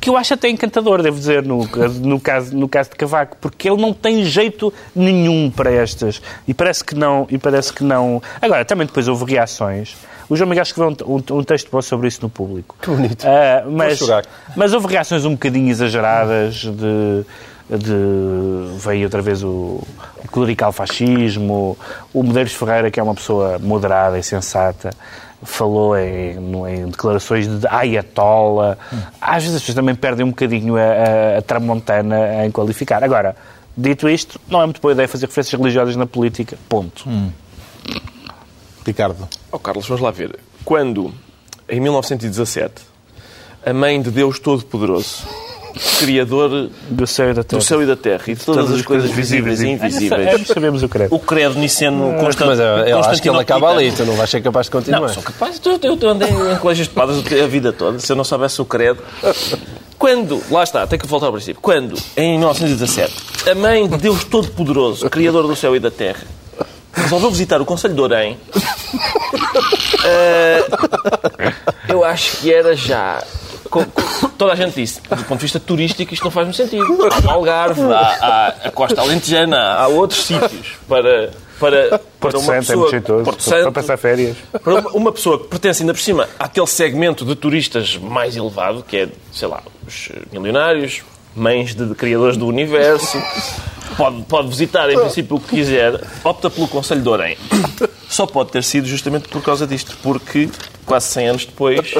que eu acho até encantador, devo dizer, no, no, caso, no caso de Cavaco, porque ele não tem jeito nenhum para estas. E parece que não. E parece que não. Agora, também depois houve reações. O João Miguel escreveu um, um, um texto bom sobre isso no público. Que bonito. Ah, mas, mas houve reações um bocadinho exageradas de. de veio outra vez o, o clerical fascismo, o Medeiros Ferreira, que é uma pessoa moderada e sensata, falou em, em declarações de ayatola. Às vezes as pessoas também perdem um bocadinho a, a- a tramontana em qualificar. Agora, dito isto, não é muito boa ideia fazer referências religiosas na política. Ponto. Ricardo. Oh, Carlos, vamos lá ver. Quando, em 1917, a mãe de Deus Todo-Poderoso, Criador Do céu e da terra. do céu e da terra e de todas, as coisas visíveis e invisíveis, Ambos sabemos o credo. o credo niceno constant, Mas eu, eu acho que ele acaba ali, tu não vais ser capaz de continuar. Não, sou capaz. Eu, eu, andei em colégios de padres a vida toda. Se eu não soubesse o credo. Quando, lá está, tenho que voltar ao princípio. Quando, em 1917, a mãe de Deus Todo-Poderoso, Criador do céu e da terra, resolveu visitar o Conselho de Orém, eh, eu acho que era já. co- co- Toda a gente disse, do ponto de vista turístico, isto não faz muito sentido. Há o Algarve, há, há a Costa Alentejana, há outros sítios para, para, para Porto uma Santo é pessoa. muito jeitoso. Porto Para Santo, passar férias. para uma, uma pessoa que pertence ainda por cima àquele segmento de turistas mais elevado, que é, sei lá, os milionários, mães de criadores do universo, pode, pode visitar em princípio o que quiser, opta pelo Conselho de Orem. Só pode ter sido justamente por causa disto, porque quase 100 anos depois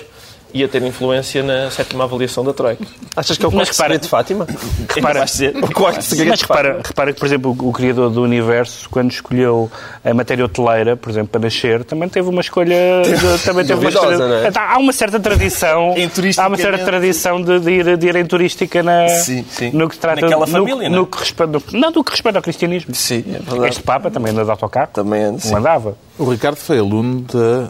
ia ter influência na sétima avaliação da Troika. Achas que é o Mas quarto repara- segredo de Fátima? (laughs) Repara- dizer? O quarto segredo Mas de Fátima. repara, repara que, por exemplo, o, o criador do universo, quando escolheu a matéria hoteleira, por exemplo, para nascer, também teve uma escolha. de- (laughs) também teve uma escolha. é? Então, Há uma certa tradição. (laughs) Há uma certa tradição de, de ir, de ir em turística na, Sim, sim. no que trata Naquela no, família, no, não é? que respeita, no- não, do que respeita ao cristianismo. Sim, é verdade. Este Papa também anda de autocarro. Também anda, sim. andava. O Ricardo foi aluno da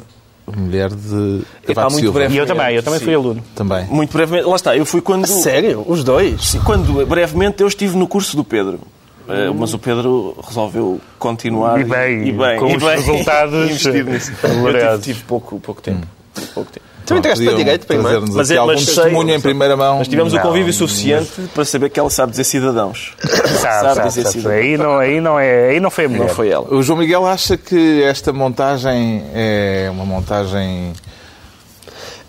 mulher de Epá, muito Silva. breve. E eu também, eu também Sim. fui aluno. Também. Muito brevemente, lá está, eu fui quando. Sério? Os dois? Sim, quando brevemente eu estive no curso do Pedro. Eh, mas o Pedro resolveu continuar E bem, e bem, com e os bem, resultados (laughs) investir nisso. Eu tive, tive pouco, pouco tempo. Tive pouco tempo. Tu entraste para direito primeiro? Mas aqui é- algum mas sei- testemunho em primeira mão. Mas tivemos o Não, convívio suficiente para saber que ela sabe dizer cidadãos. Sabe, sabe, dizer sabe. cidadãos. Aí, não, aí, não é, aí não foi a mulher. Não foi ela. O João Miguel acha que esta montagem é uma montagem.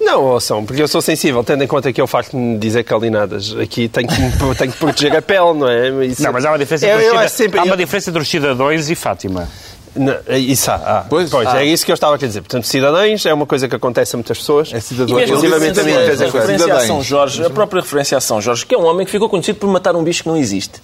Não, ouçam, porque eu sou sensível, tendo em conta que eu farto-me de dizer calinadas. Aqui tenho que, tenho que proteger a pele, não é? Isso- Não, mas há uma diferença, Eu- entre, eu sempre- há uma eu- diferença entre os cidadãos e Fátima. Não, isso há. há. Pois. Pois, Ah. é isso que eu estava a querer dizer. Portanto, cidadãos é uma coisa que acontece a muitas pessoas. É cidadão. A Inclusivamente a mim, a referência a cidadãos. São Jorge, a própria referência a São Jorge, que é um homem que ficou conhecido por matar um bicho que não existe.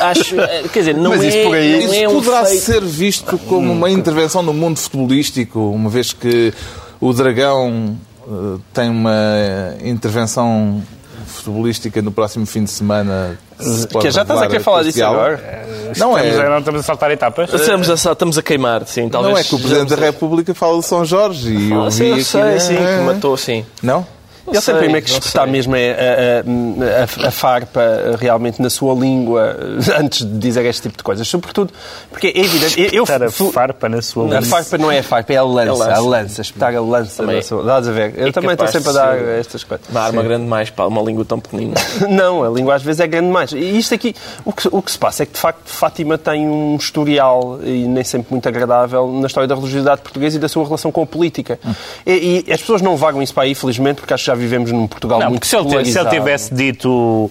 Acho, eh, quer dizer, não Mas é, isso por aí- não Isso é um poderá feito- ser visto como uma intervenção no mundo futebolístico, uma vez que o Dragão eh, tem uma intervenção futebolística no próximo fim de semana. se pode Que já estás a querer falar disso agora? Não Estamos, a, é. não estamos a saltar etapas? Estamos a, estamos a queimar, sim, talvez. Não é que o Presidente da República fala de São Jorge e eu Ah, vi sim, eu aqui, sei, né? sim, que matou, sim. Não? Ele tem sei, primeiro que não espetar sei. mesmo é a, a- a- a farpa realmente na sua língua (laughs) antes de dizer este tipo de coisas. Sobretudo porque é evidente. eu- Eu, Estar a farpa na sua a farpa não é a farpa, é a lança. lança. A lança, espetar a lança Também- na sua. Dás a ver? Eu é também estou sempre a dar estas coisas. Uma arma grande demais para uma língua tão pequenina. (laughs) Não, a língua às vezes é grande demais. E isto aqui, o que, o que se passa é que de facto Fátima tem um historial e nem sempre muito agradável na história da religiosidade portuguesa e da sua relação com a política. E, e as pessoas não vagam isso para aí, felizmente, porque acho que já vivemos num Portugal Não, muito se ele, se ele tivesse dito uh,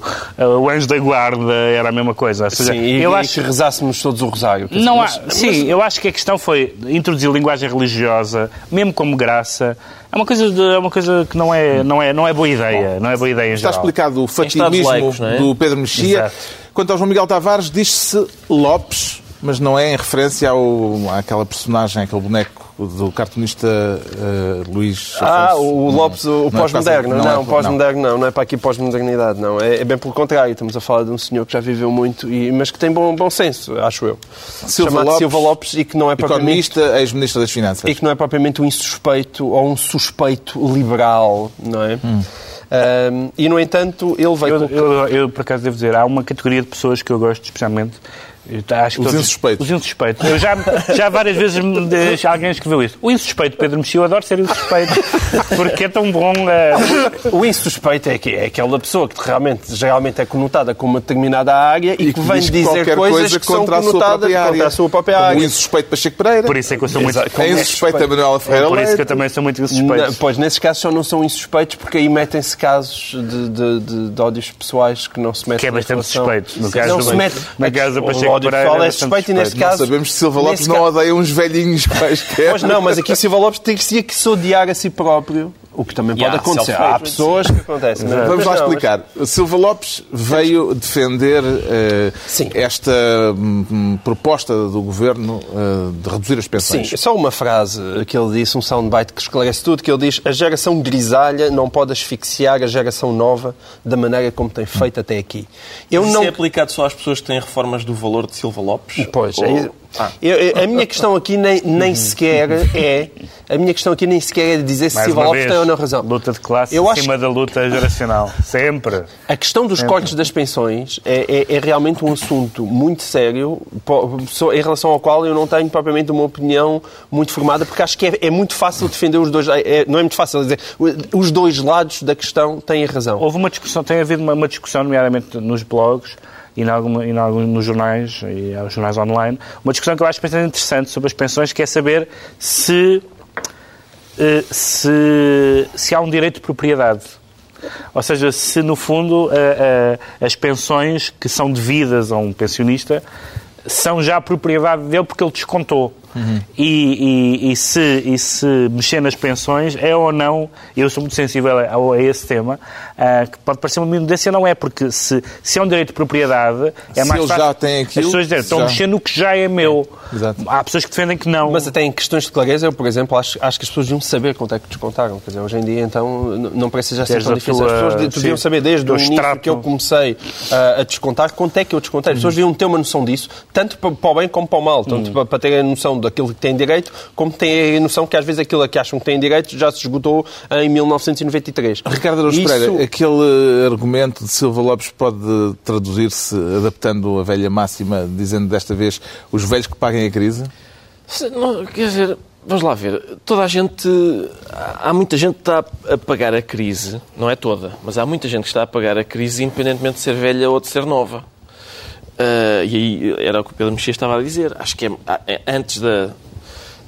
o anjo da guarda era a mesma coisa. Ou seja, Sim, eu e acho que rezássemos todos o rosário. Não há, mas- sim, eu acho que a questão foi introduzir linguagem religiosa, mesmo como graça. É uma coisa, de- é uma coisa que não é, não, é, não é boa ideia. Não é boa ideia em Está geral. explicado o fatimismo é? do Pedro Mexia. Exato. Quanto ao João Miguel Tavares, diz-se Lopes, mas não é em referência ao, àquela personagem, aquele boneco do cartunista eh, Luís Ah, Afonso. o Não, Lopes, o não é pós-moderno. quase- Não, é- pós-moderno não. Não é para aqui pós-modernidade, não. É, é bem pelo contrário. Estamos a falar de um senhor que já viveu muito, e, mas que tem bom, bom senso, acho eu. Silva Chamado Lopes, Silva Lopes e que não é propriamente... Economista, ex-ministro das Finanças. e que não é propriamente um insuspeito ou um suspeito liberal, não é? Ahm, e, no entanto, ele veio... Eu, eu, eu, por acaso, devo dizer, há uma categoria de pessoas que eu gosto especialmente. Que Os todos- insuspeitos. Os insuspeitos. Eu já, já várias vezes me deixa alguém escreveu isso. O insuspeito Pedro Mexia, eu adoro ser insuspeito. (laughs) Porque é tão bom. eh, O insuspeito é, que é aquela pessoa que realmente, geralmente é conotada com uma determinada área e, E que vem diz dizer coisas coisa que são a conotadas contra a sua própria área. o insuspeito Pacheco Pereira. por isso é que eu sou muito. A insuspeita Manuela Ferreira Por isso que eu também sou muito Não, insuspeito. pois, nesses casos só não são insuspeitos porque aí metem-se casos de, de, de, de ódios pessoais que não se metem Que é bastante relação. suspeito. No caso não do- se mete. na casa do o ódio Pereira pessoal é suspeito e suspeito. Não caso... sabemos se Silva Lopes não ca- odeia uns velhinhos quaisquer. Pois não, mas aqui Silva Lopes teria que se odiar a si próprio, o que também pode Yeah, acontecer. Há pessoas que acontecem. mas- Vamos lá explicar. Silva Lopes veio defender eh, esta hum, proposta do governo eh, de reduzir as pensões. Sim, só uma frase que ele disse, um soundbite que esclarece tudo, que ele diz a geração grisalha não pode asfixiar a geração nova da maneira como tem feito até aqui. Eu Isso não... é aplicado só às pessoas que têm reformas do valor de Silva Lopes? Pois, Ou- é. Ah. Eu- a minha questão aqui nem, nem sequer é a minha questão aqui nem sequer é dizer se Silva Lopes vez, tem ou não razão. luta de classe Eu acima da luta geracional. (laughs) Sempre. A questão dos cortes das pensões é, é- é realmente um assunto muito sério em relação ao qual eu não tenho propriamente uma opinião muito formada, porque acho que é, é muito fácil defender os dois. é- não é muito fácil dizer. Os dois lados da questão têm razão. Houve uma discussão, tem havido uma, uma discussão, nomeadamente nos blogs e, em alguma, e em alguns, nos jornais e aos jornais online, uma discussão que eu acho bastante interessante sobre as pensões, que é saber se, se, se há um direito de propriedade. Ou seja, se no fundo eh, eh, as pensões que são devidas a um pensionista são já propriedade dele porque ele descontou. E, e- e se, e se mexer nas pensões é ou não, eu sou muito sensível a, a esse tema, ah, que pode parecer uma minudência, não é, porque se, se é um direito de propriedade, é Se mais fácil já tem aquilo, as pessoas dizerem, se estão já- mexer no que já é meu. Exato. Há pessoas que defendem que não. Mas até em questões de clareza, eu, por exemplo, acho, acho que as pessoas deviam saber quanto é que descontaram. Quer dizer, hoje em dia, então, não parece já ser tão difícil. tua- As pessoas de- deviam saber desde o início extrato. que eu comecei ah, a descontar, quanto é que eu descontei. As pessoas deviam ter uma noção disso, tanto pa- para o bem como para o mal. Tanto Hum. para, para terem a noção daquilo que têm direito, como terem a noção que às vezes aquilo a que acham que têm direito já se esgotou em 1993. Ricardo Araújo Isso- Pereira, aquele argumento de Silva Lopes pode traduzir-se adaptando a velha máxima, dizendo desta vez os velhos que paguem a crise? Se- não, quer dizer, vamos lá ver. Toda a gente. Há há muita gente que está a pagar a crise, não é toda, mas há muita gente que está a pagar a crise independentemente de ser velha ou de ser nova. Ah, e aí era o que o Pedro Mexia estava a dizer. Acho que é, é- antes da,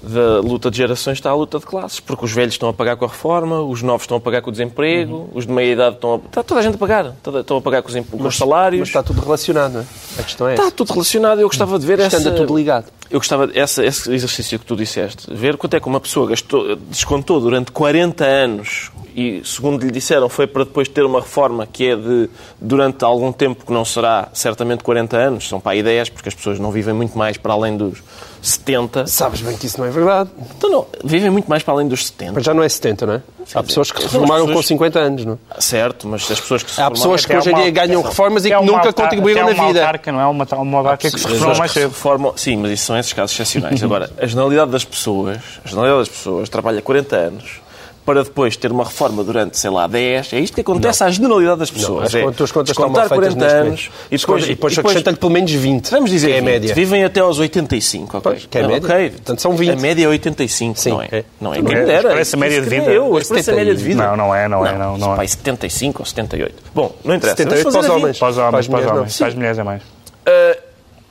da luta de gerações está a luta de classes, porque os velhos estão a pagar com a reforma, os novos estão a pagar com o desemprego, os de meia idade estão a. Está toda a gente a pagar. Estão a pagar com os, imp- com os salários. Mas está tudo relacionado, não é? A questão é Está essa. tudo relacionado. Eu gostava de ver Isto essa... tudo ligado. Eu gostava essa, esse exercício que tu disseste, ver quanto é que uma pessoa gastou, descontou durante 40 anos e, segundo lhe disseram, foi para depois ter uma reforma que é de durante algum tempo que não será certamente 40 anos, são para aí 10, porque as pessoas não vivem muito mais para além dos 70. Sabes bem que isso não é verdade. Então não, vivem muito mais para além dos 70. Mas já não é 70, não é? Há pessoas que se reformaram com pessoas- 50 anos, não é? Certo, mas as pessoas que se Há pessoas que hoje em uma- dia ganham reformas e que uma nunca contribuíram na uma vida. autarca, não é? Uma, uma autarca que se As reforma pessoas mais que se cedo. reformam- sim, mas isso são esses casos excepcionais. (laughs) Agora, a generalidade das pessoas, a generalidade das pessoas trabalha 40 anos, para depois ter uma reforma durante, sei lá, 10. É isto que acontece à generalidade das pessoas. As é contas- as contas estão mal descontar feitas 40 neste anos e depois, E depois acrescenta-lhe pelo menos 20. Vamos dizer que é a 20. média. Vivem até aos 85, ok? Pois, que é a média. ok. Portanto, são 20. A média é 85, Sim, não é? é. Não é? Não Quem é? me dera. Parece a média de vida. Eu, É parece a 70 média de vida. Não, não é, não é, não, não é. Pai, 75 ou 78. Bom, não interessa. 78 Vamos fazer para os homens. Para os homens, não. Para as mulheres é mais.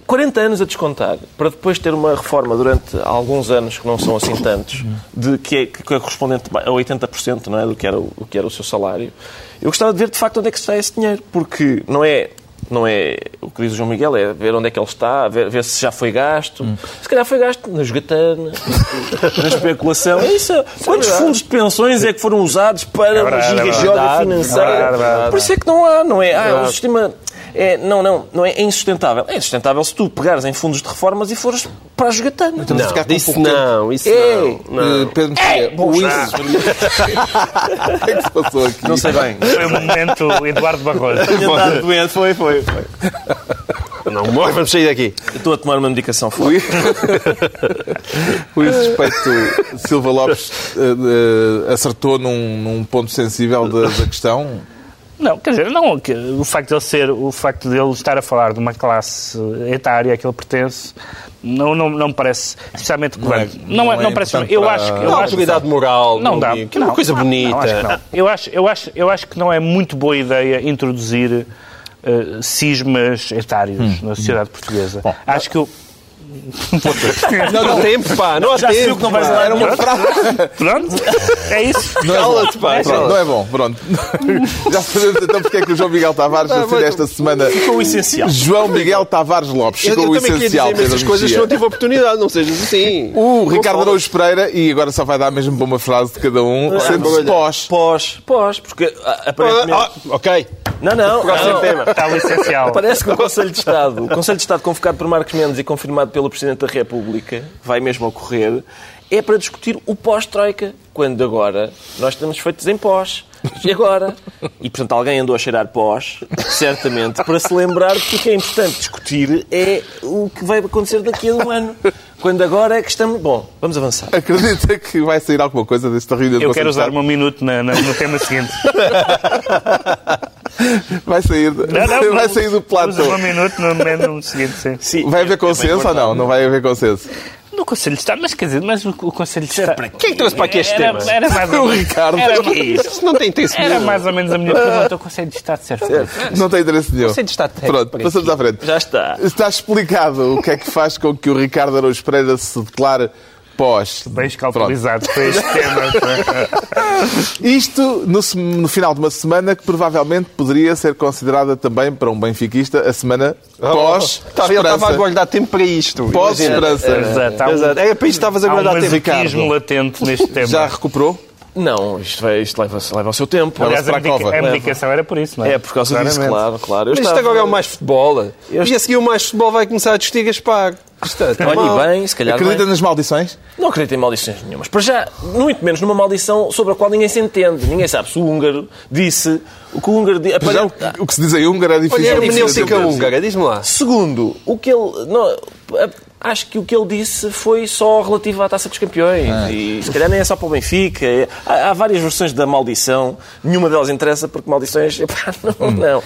Uh, 40 anos a descontar, para depois ter uma reforma durante alguns anos, que não são assim tantos, de, que, é, que é correspondente a 80% não é, do, que era, o- do que era o seu salário, eu gostava de ver de facto onde é que vai esse dinheiro, porque não é, não é o que diz o João Miguel, é ver onde é que ele está, ver, ver se já foi gasto. Se calhar foi gasto na jogatana, (laughs) na especulação. É isso. Quantos fundos de pensões é que foram usados para uma verdade, é gigajoga verdade. financeira? É é. Por isso é que não há, não é? Ah, o sistema. É, não, não, não é, é insustentável. É insustentável se tu pegares em fundos de reformas e fores para a jogatana. Estamos a Não, ficar com um isso tempo. não, isso É. não. não. Eh, Pedro Mexia, bom, o já. isso. (laughs) O que é que se passou aqui? Não sei bem. Foi o momento Eduardo Barroso. Doente, foi, foi, foi. Não, morre, vamos sair daqui. Estou a tomar uma medicação forte. (laughs) O ex-suspeito Silva Lopes eh, eh, acertou num, num ponto sensível da, da questão. Não, quer dizer, não, que- o facto de ele ser, o facto de ele estar a falar de uma classe etária a que ele pertence, não, não, não me parece, especialmente Não é-. Não, não é, é não parece. importante Eu acho que. Eu Não, acho que- moral, Não dá. que é uma Não, coisa bonita. Acho que. Eu, acho, eu, acho, eu acho que não é muito boa ideia introduzir eh, cismas etários Hum. na sociedade portuguesa. acho que o. Não, não há tempo, pá, não há Já sei tempo. o que não vais lá. Era uma frase. Pronto, é isso. Não é Cala-te, bom. pá. Pronto, não é bom. Pronto. (laughs) Já sabemos então porque é que o João Miguel Tavares Ah, decide mas- esta semana. Ficou o essencial. João Miguel Tavares Lopes. Eu, Ficou eu o também queria essencial, dizer imensas Pedro coisas que não tive oportunidade, não sejas assim. O Ricardo. Araújo Pereira, e agora só vai dar mesmo para uma frase de cada um, sendo olha. pós. Pós, pós, porque ah, Ah, aparentemente. ah, ok. Não, não, Próximo não. tema. Está o essencial. Parece que o Conselho de Estado, o Conselho de Estado convocado por Marcos Mendes e confirmado pelo Presidente da República, vai mesmo ocorrer, é para discutir o pós-Troika, quando agora nós estamos feitos em pós. E agora? E, portanto, alguém andou a cheirar pós, certamente, para se lembrar que o que é importante discutir é o que vai acontecer daqui a um ano. Quando agora é que estamos... Bom, vamos avançar. Acredita que vai sair alguma coisa desta reunião Eu quero usar um minuto na- na- no tema seguinte. (laughs) Vai sair, Não, não, vai sair do plato. Usa um minuto no, no seguinte, sim. Sim, Vai haver é bem consenso ou importante. não? Não vai haver consenso. No Conselho de Estado, mas quer dizer, mas o, o Conselho de Estado. Quem é que trouxe para aqui este era, tema? Era mais (laughs) O ou menos. Ricardo. Era, Que é isso? Não tem interesse era nenhum. mais ou menos a minha pergunta. (laughs) O Conselho de Estado serve para isso. Não tem interesse nenhum. Conselho de Estado técnico Pronto, passamos à frente. Já está. Está explicado o que é que faz com que o Ricardo Araújo Pereira se declare pós. Bem escalpelizado para este tema. (laughs) Isto no, no final de uma semana que provavelmente poderia ser considerada também para um benfiquista a semana pós Estava, ele estava a guardar tempo para isto. Pós Imagina. esperança. Exato, há um- Exato. É para isto que estavas a Há um guardar tempo. masoquismo latente neste (laughs) tema. Já recuperou? Não, isto, vai, isto leva, leva ao seu tempo. Aliás, para a, a medica- cova. a medicação era por isso, não é? É, por causa disso, Claramente. claro, claro. Eu Mas isto agora é o mais futebol. Eu E a seguir o mais futebol vai começar a discutir Gaspar. Está e bem, se calhar Acredita bem. nas maldições? Não acredito em maldições nenhumas. Para já, muito menos numa maldição sobre a qual ninguém se entende. Ninguém sabe se o húngaro disse... O que o húngaro disse... O, o que se diz em húngaro é difícil. Olha, a de hermenêutica húngara, diz-me lá. Segundo, o que ele... Não, acho que o que ele disse foi só relativo à Taça dos Campeões. E se calhar nem é só para o Benfica. É- há, há várias versões da maldição. Nenhuma delas interessa porque maldições... (laughs) Epá, não, não.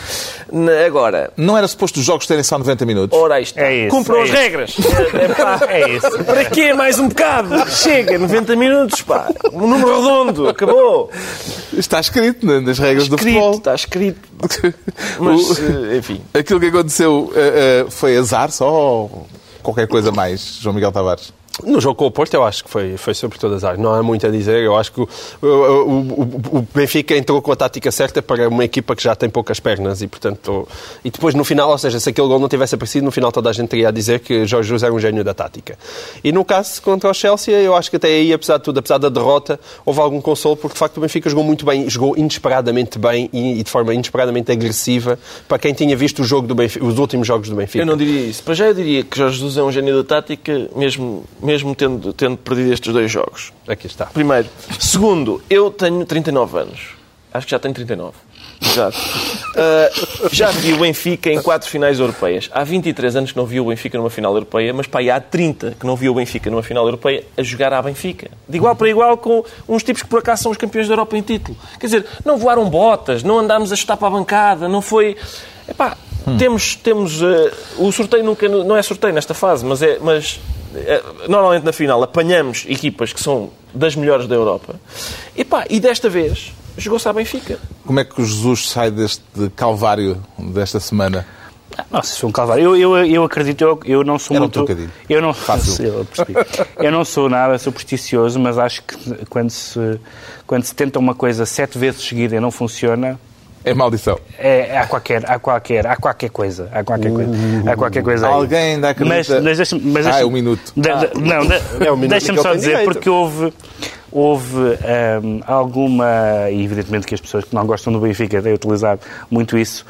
Na- Agora... Não era suposto os jogos terem só 90 minutos? Ora, está. É isso, Cumpram é as isso. regras. É, é, pá, É isso. Para quê mais um bocado? Chega, 90 minutos, pá. Um número redondo, acabou. Está escrito na- nas regras do Escrito, futebol. está escrito. (laughs) Mas, eh, enfim. Aquilo que aconteceu eh, eh, foi azar só ou qualquer coisa mais, João Miguel Tavares? No jogo com o Porto, eu acho que foi, foi sobre todas as áreas. Não há muito a dizer. Eu acho que o, o- o- Benfica entrou com a tática certa para uma equipa que já tem poucas pernas e, portanto. E depois, no final, ou seja, se aquele gol não tivesse aparecido, no final toda a gente teria a dizer que Jorge Jesus era um gênio da tática. E no caso contra o Chelsea, eu acho que até aí, apesar de tudo, apesar da derrota, houve algum consolo, porque de facto o Benfica jogou muito bem, jogou inesperadamente bem e, e de forma inesperadamente agressiva para quem tinha visto o jogo do Benfica, os últimos jogos do Benfica. Eu não diria isso. Para já eu diria que Jorge Jesus é um gênio da tática, mesmo, mesmo tendo, tendo perdido estes dois jogos. Aqui está. Primeiro. Segundo, eu tenho 39 anos. Acho que já tenho 39. Exato. Uh, (laughs) já vi o Benfica em quatro finais europeias. Há 23 anos que não vi o Benfica numa final europeia, mas pá, há 30 que não vi o Benfica numa final europeia a jogar à Benfica. De igual para igual com uns tipos que por acaso são os campeões da Europa em título. Quer dizer, não voaram botas, não andámos a chutar para a bancada, não foi... Epá, hum. temos... temos uh, o sorteio nunca... Não é sorteio nesta fase, mas é... Mas, é, normalmente na final apanhamos equipas que são das melhores da Europa. E pá, e desta vez jogou-se à Benfica. Como é que o Jesus sai deste calvário desta semana? Nossa, isso foi um calvário. Eu, eu, eu acredito, eu, eu não sou Era muito. Um eu não Fácil. (laughs) Eu, eu não sou nada supersticioso, mas acho que quando se, quando se tenta uma coisa sete vezes seguida e não funciona, é maldição. É, há qualquer, há qualquer, há qualquer coisa, há qualquer coisa, há qualquer coisa. Aí. Alguém ainda acredita. Mas, mas mas ah, é um minuto. De, de, ah. Não, de, é um deixa-me só dizer direito. porque houve houve um, alguma e evidentemente que as pessoas que não gostam do Benfica têm utilizado muito isso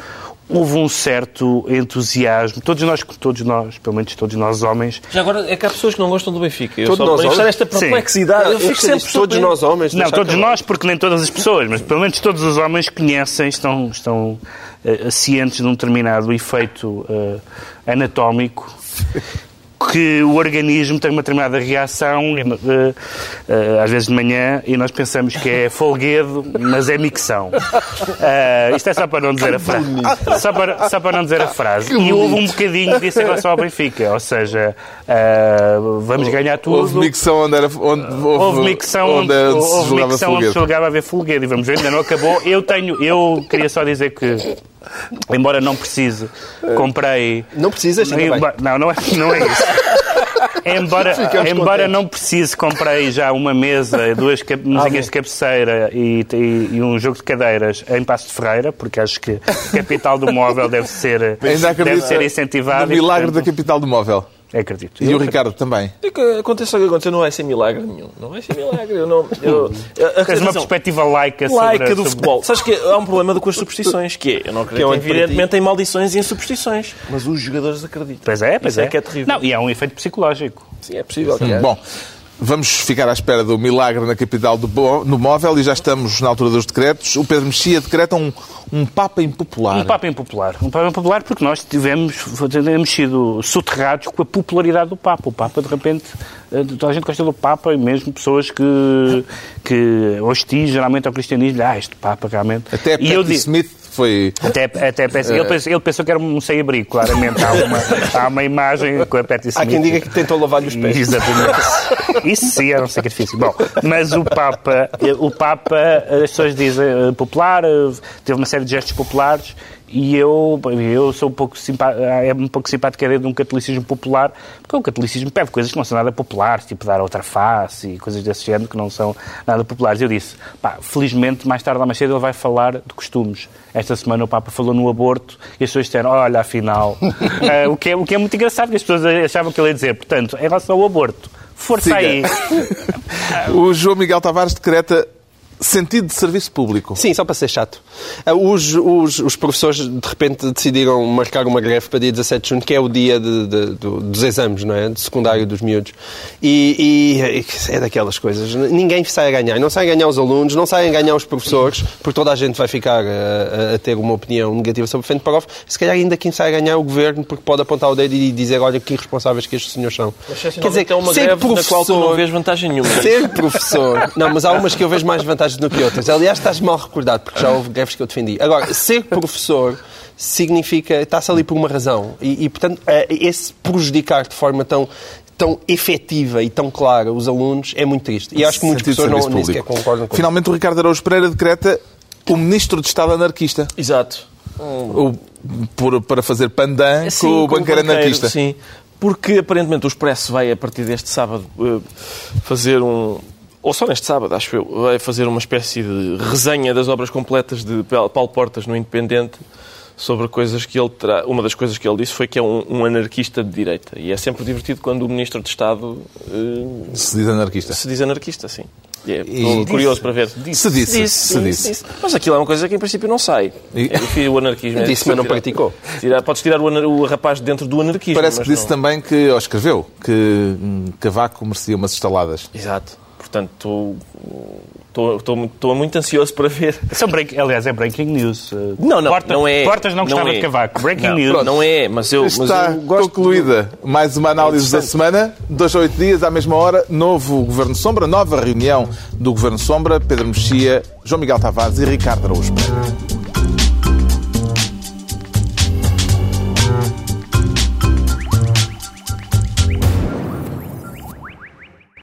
houve um certo entusiasmo. Todos nós, todos nós, pelo menos todos nós homens. Já agora é que há pessoas que não gostam do Benfica. Eu todos só nós homens? esta perplexidade. Sim. Eu fico sempre todos nós homens. Não, todos nós, porque nem todas as pessoas, mas pelo menos todos os homens conhecem, estão, estão uh, cientes de um determinado efeito uh, anatómico (laughs) que o organismo tem uma determinada reação, uh, uh, às vezes de manhã, e nós pensamos que é folguedo, mas é micção. Uh, isto é só para não dizer a frase. Só para, só para não dizer a frase. E houve um bocadinho disso em relação ao Benfica, ou seja, vamos ganhar tudo. Houve micção onde era. Onde, houve, houve micção onde, onde, houve micção onde se jogava a ver folguedo, e vamos ver, ainda não acabou. Eu tenho, eu queria só dizer que Embora não precise, comprei. Não precisas? Não, não é, não é isso. (laughs) embora embora não precise, comprei já uma mesa, duas mesinhas ah, de cabeceira e, e, e, um jogo de cadeiras em Passo de Freira, porque acho que a capital do móvel deve ser, deve ser incentivada. O milagre portanto, da capital do móvel. Acredito. E eu o Ricardo também. Que aconteça o que acontecer, não vai ser milagre nenhum. Não vai ser milagre. Eu não, eu, eu, (laughs) Tens uma perspectiva laica sobre... Laica do futebol. Sabes que há um problema com as superstições, que é, eu não acredito, é evidentemente, em maldições e em superstições. Mas os jogadores acreditam. Pois é, pois Isso é. é que é terrível. Não, e é um efeito psicológico. Sim, é possível. Sim. Bom, Vamos ficar à espera do milagre na capital do, no móvel e já estamos na altura dos decretos. O Pedro Mexia decreta um, um Papa impopular. Um Papa impopular. Um Papa impopular porque nós tivemos, temos sido soterrados com a popularidade do Papa. O Papa, de repente, eh, toda a gente gosta do Papa e mesmo pessoas que, que hostis geralmente ao cristianismo. Ah, este Papa realmente... Até Patty Smith foi... Até, até pensei, ele, pensou, ele pensou que era um sem-abrigo, claramente. Há uma, há uma imagem com a Patty Smith. Há quem diga que tentou lavar-lhe os pés. Exatamente. Isso sim era um sacrifício. Bom, mas o Papa, o Papa, as pessoas dizem eh, popular, eh, teve uma série de gestos populares e eu, eu sou um pouco simpático, é um pouco simpático a ideia de um catolicismo popular, porque o catolicismo pede coisas que não são nada populares, tipo dar outra face e coisas desse género que não são nada populares. Eu disse, pá, felizmente, mais tarde ou mais cedo ele vai falar de costumes. Esta semana o Papa falou no aborto e as pessoas disseram, olha, afinal, uh, (laughs) o, que é, o que é muito engraçado, que as pessoas achavam que ele ia dizer. Portanto, em relação ao aborto, força Siga. aí. (laughs) o João Miguel Tavares decreta sentido de serviço público. Sim, só para ser chato. Ah, os, os, os professores, de repente, decidiram marcar uma greve para dia 17 de junho, que é o dia de, de, de, dos exames, não é? De secundário dos miúdos. E, e, é daquelas coisas. Ninguém sai a ganhar. Não saem a ganhar os alunos, não saem a ganhar os professores, porque toda a gente vai ficar a, a ter uma opinião negativa sobre o Frente Prof. Se calhar ainda quem sai a ganhar é o governo, porque pode apontar o dedo e dizer, olha, que irresponsáveis que estes senhores são. Mas, Quer dizer, é uma ser greve professor, na qual tu não vês vantagem nenhuma. Ser professor... Não, mas há umas que eu vejo mais vantagem do que outras. Aliás, estás mal recordado, porque já houve greves que eu defendi. Agora, ser professor significa, está-se ali por uma razão. E, e, portanto, eh, esse prejudicar de forma tão tão efetiva e tão clara os alunos é muito triste. E acho que muitos professores não, nem sequer concordam com Finalmente, o Ricardo Araújo Pereira decreta o Ministro de Estado anarquista. Exato. O, por, para fazer pandan sim, com o banqueiro, banqueiro anarquista. Sim, porque aparentemente o Expresso vai, a partir deste sábado, eh, fazer um, ou só neste sábado, acho eu, vai fazer uma espécie de resenha das obras completas de Paulo Portas no Independente sobre coisas que ele terá. Uma das coisas que ele disse foi que é um, um anarquista de direita. E é sempre divertido quando o Ministro de Estado uh, se diz anarquista. Se diz anarquista, sim. E é, e curioso para ver. Disse, se disse, disse, se disse. disse. Mas aquilo é uma coisa que em princípio não sai. E... É, o anarquismo. Disse, mas não praticou. Tirar, podes tirar o, o, rapaz dentro do anarquismo. Parece que disse não... também que, ou escreveu, que hum, Cavaco merecia umas estaladas. Exato. Portanto, Estou, estou, estou muito ansioso para ver. São break, aliás, é breaking news. Não, não, Porta- não é. Portas não gostava é. de cavaco. Breaking não, news. Não é, mas eu, mas Está eu gosto. concluída mais uma análise da semana. Dois a oito dias, à mesma hora, novo Governo Sombra, nova reunião do Governo Sombra. Pedro Mexia, João Miguel Tavares e Ricardo Araújo Pereira.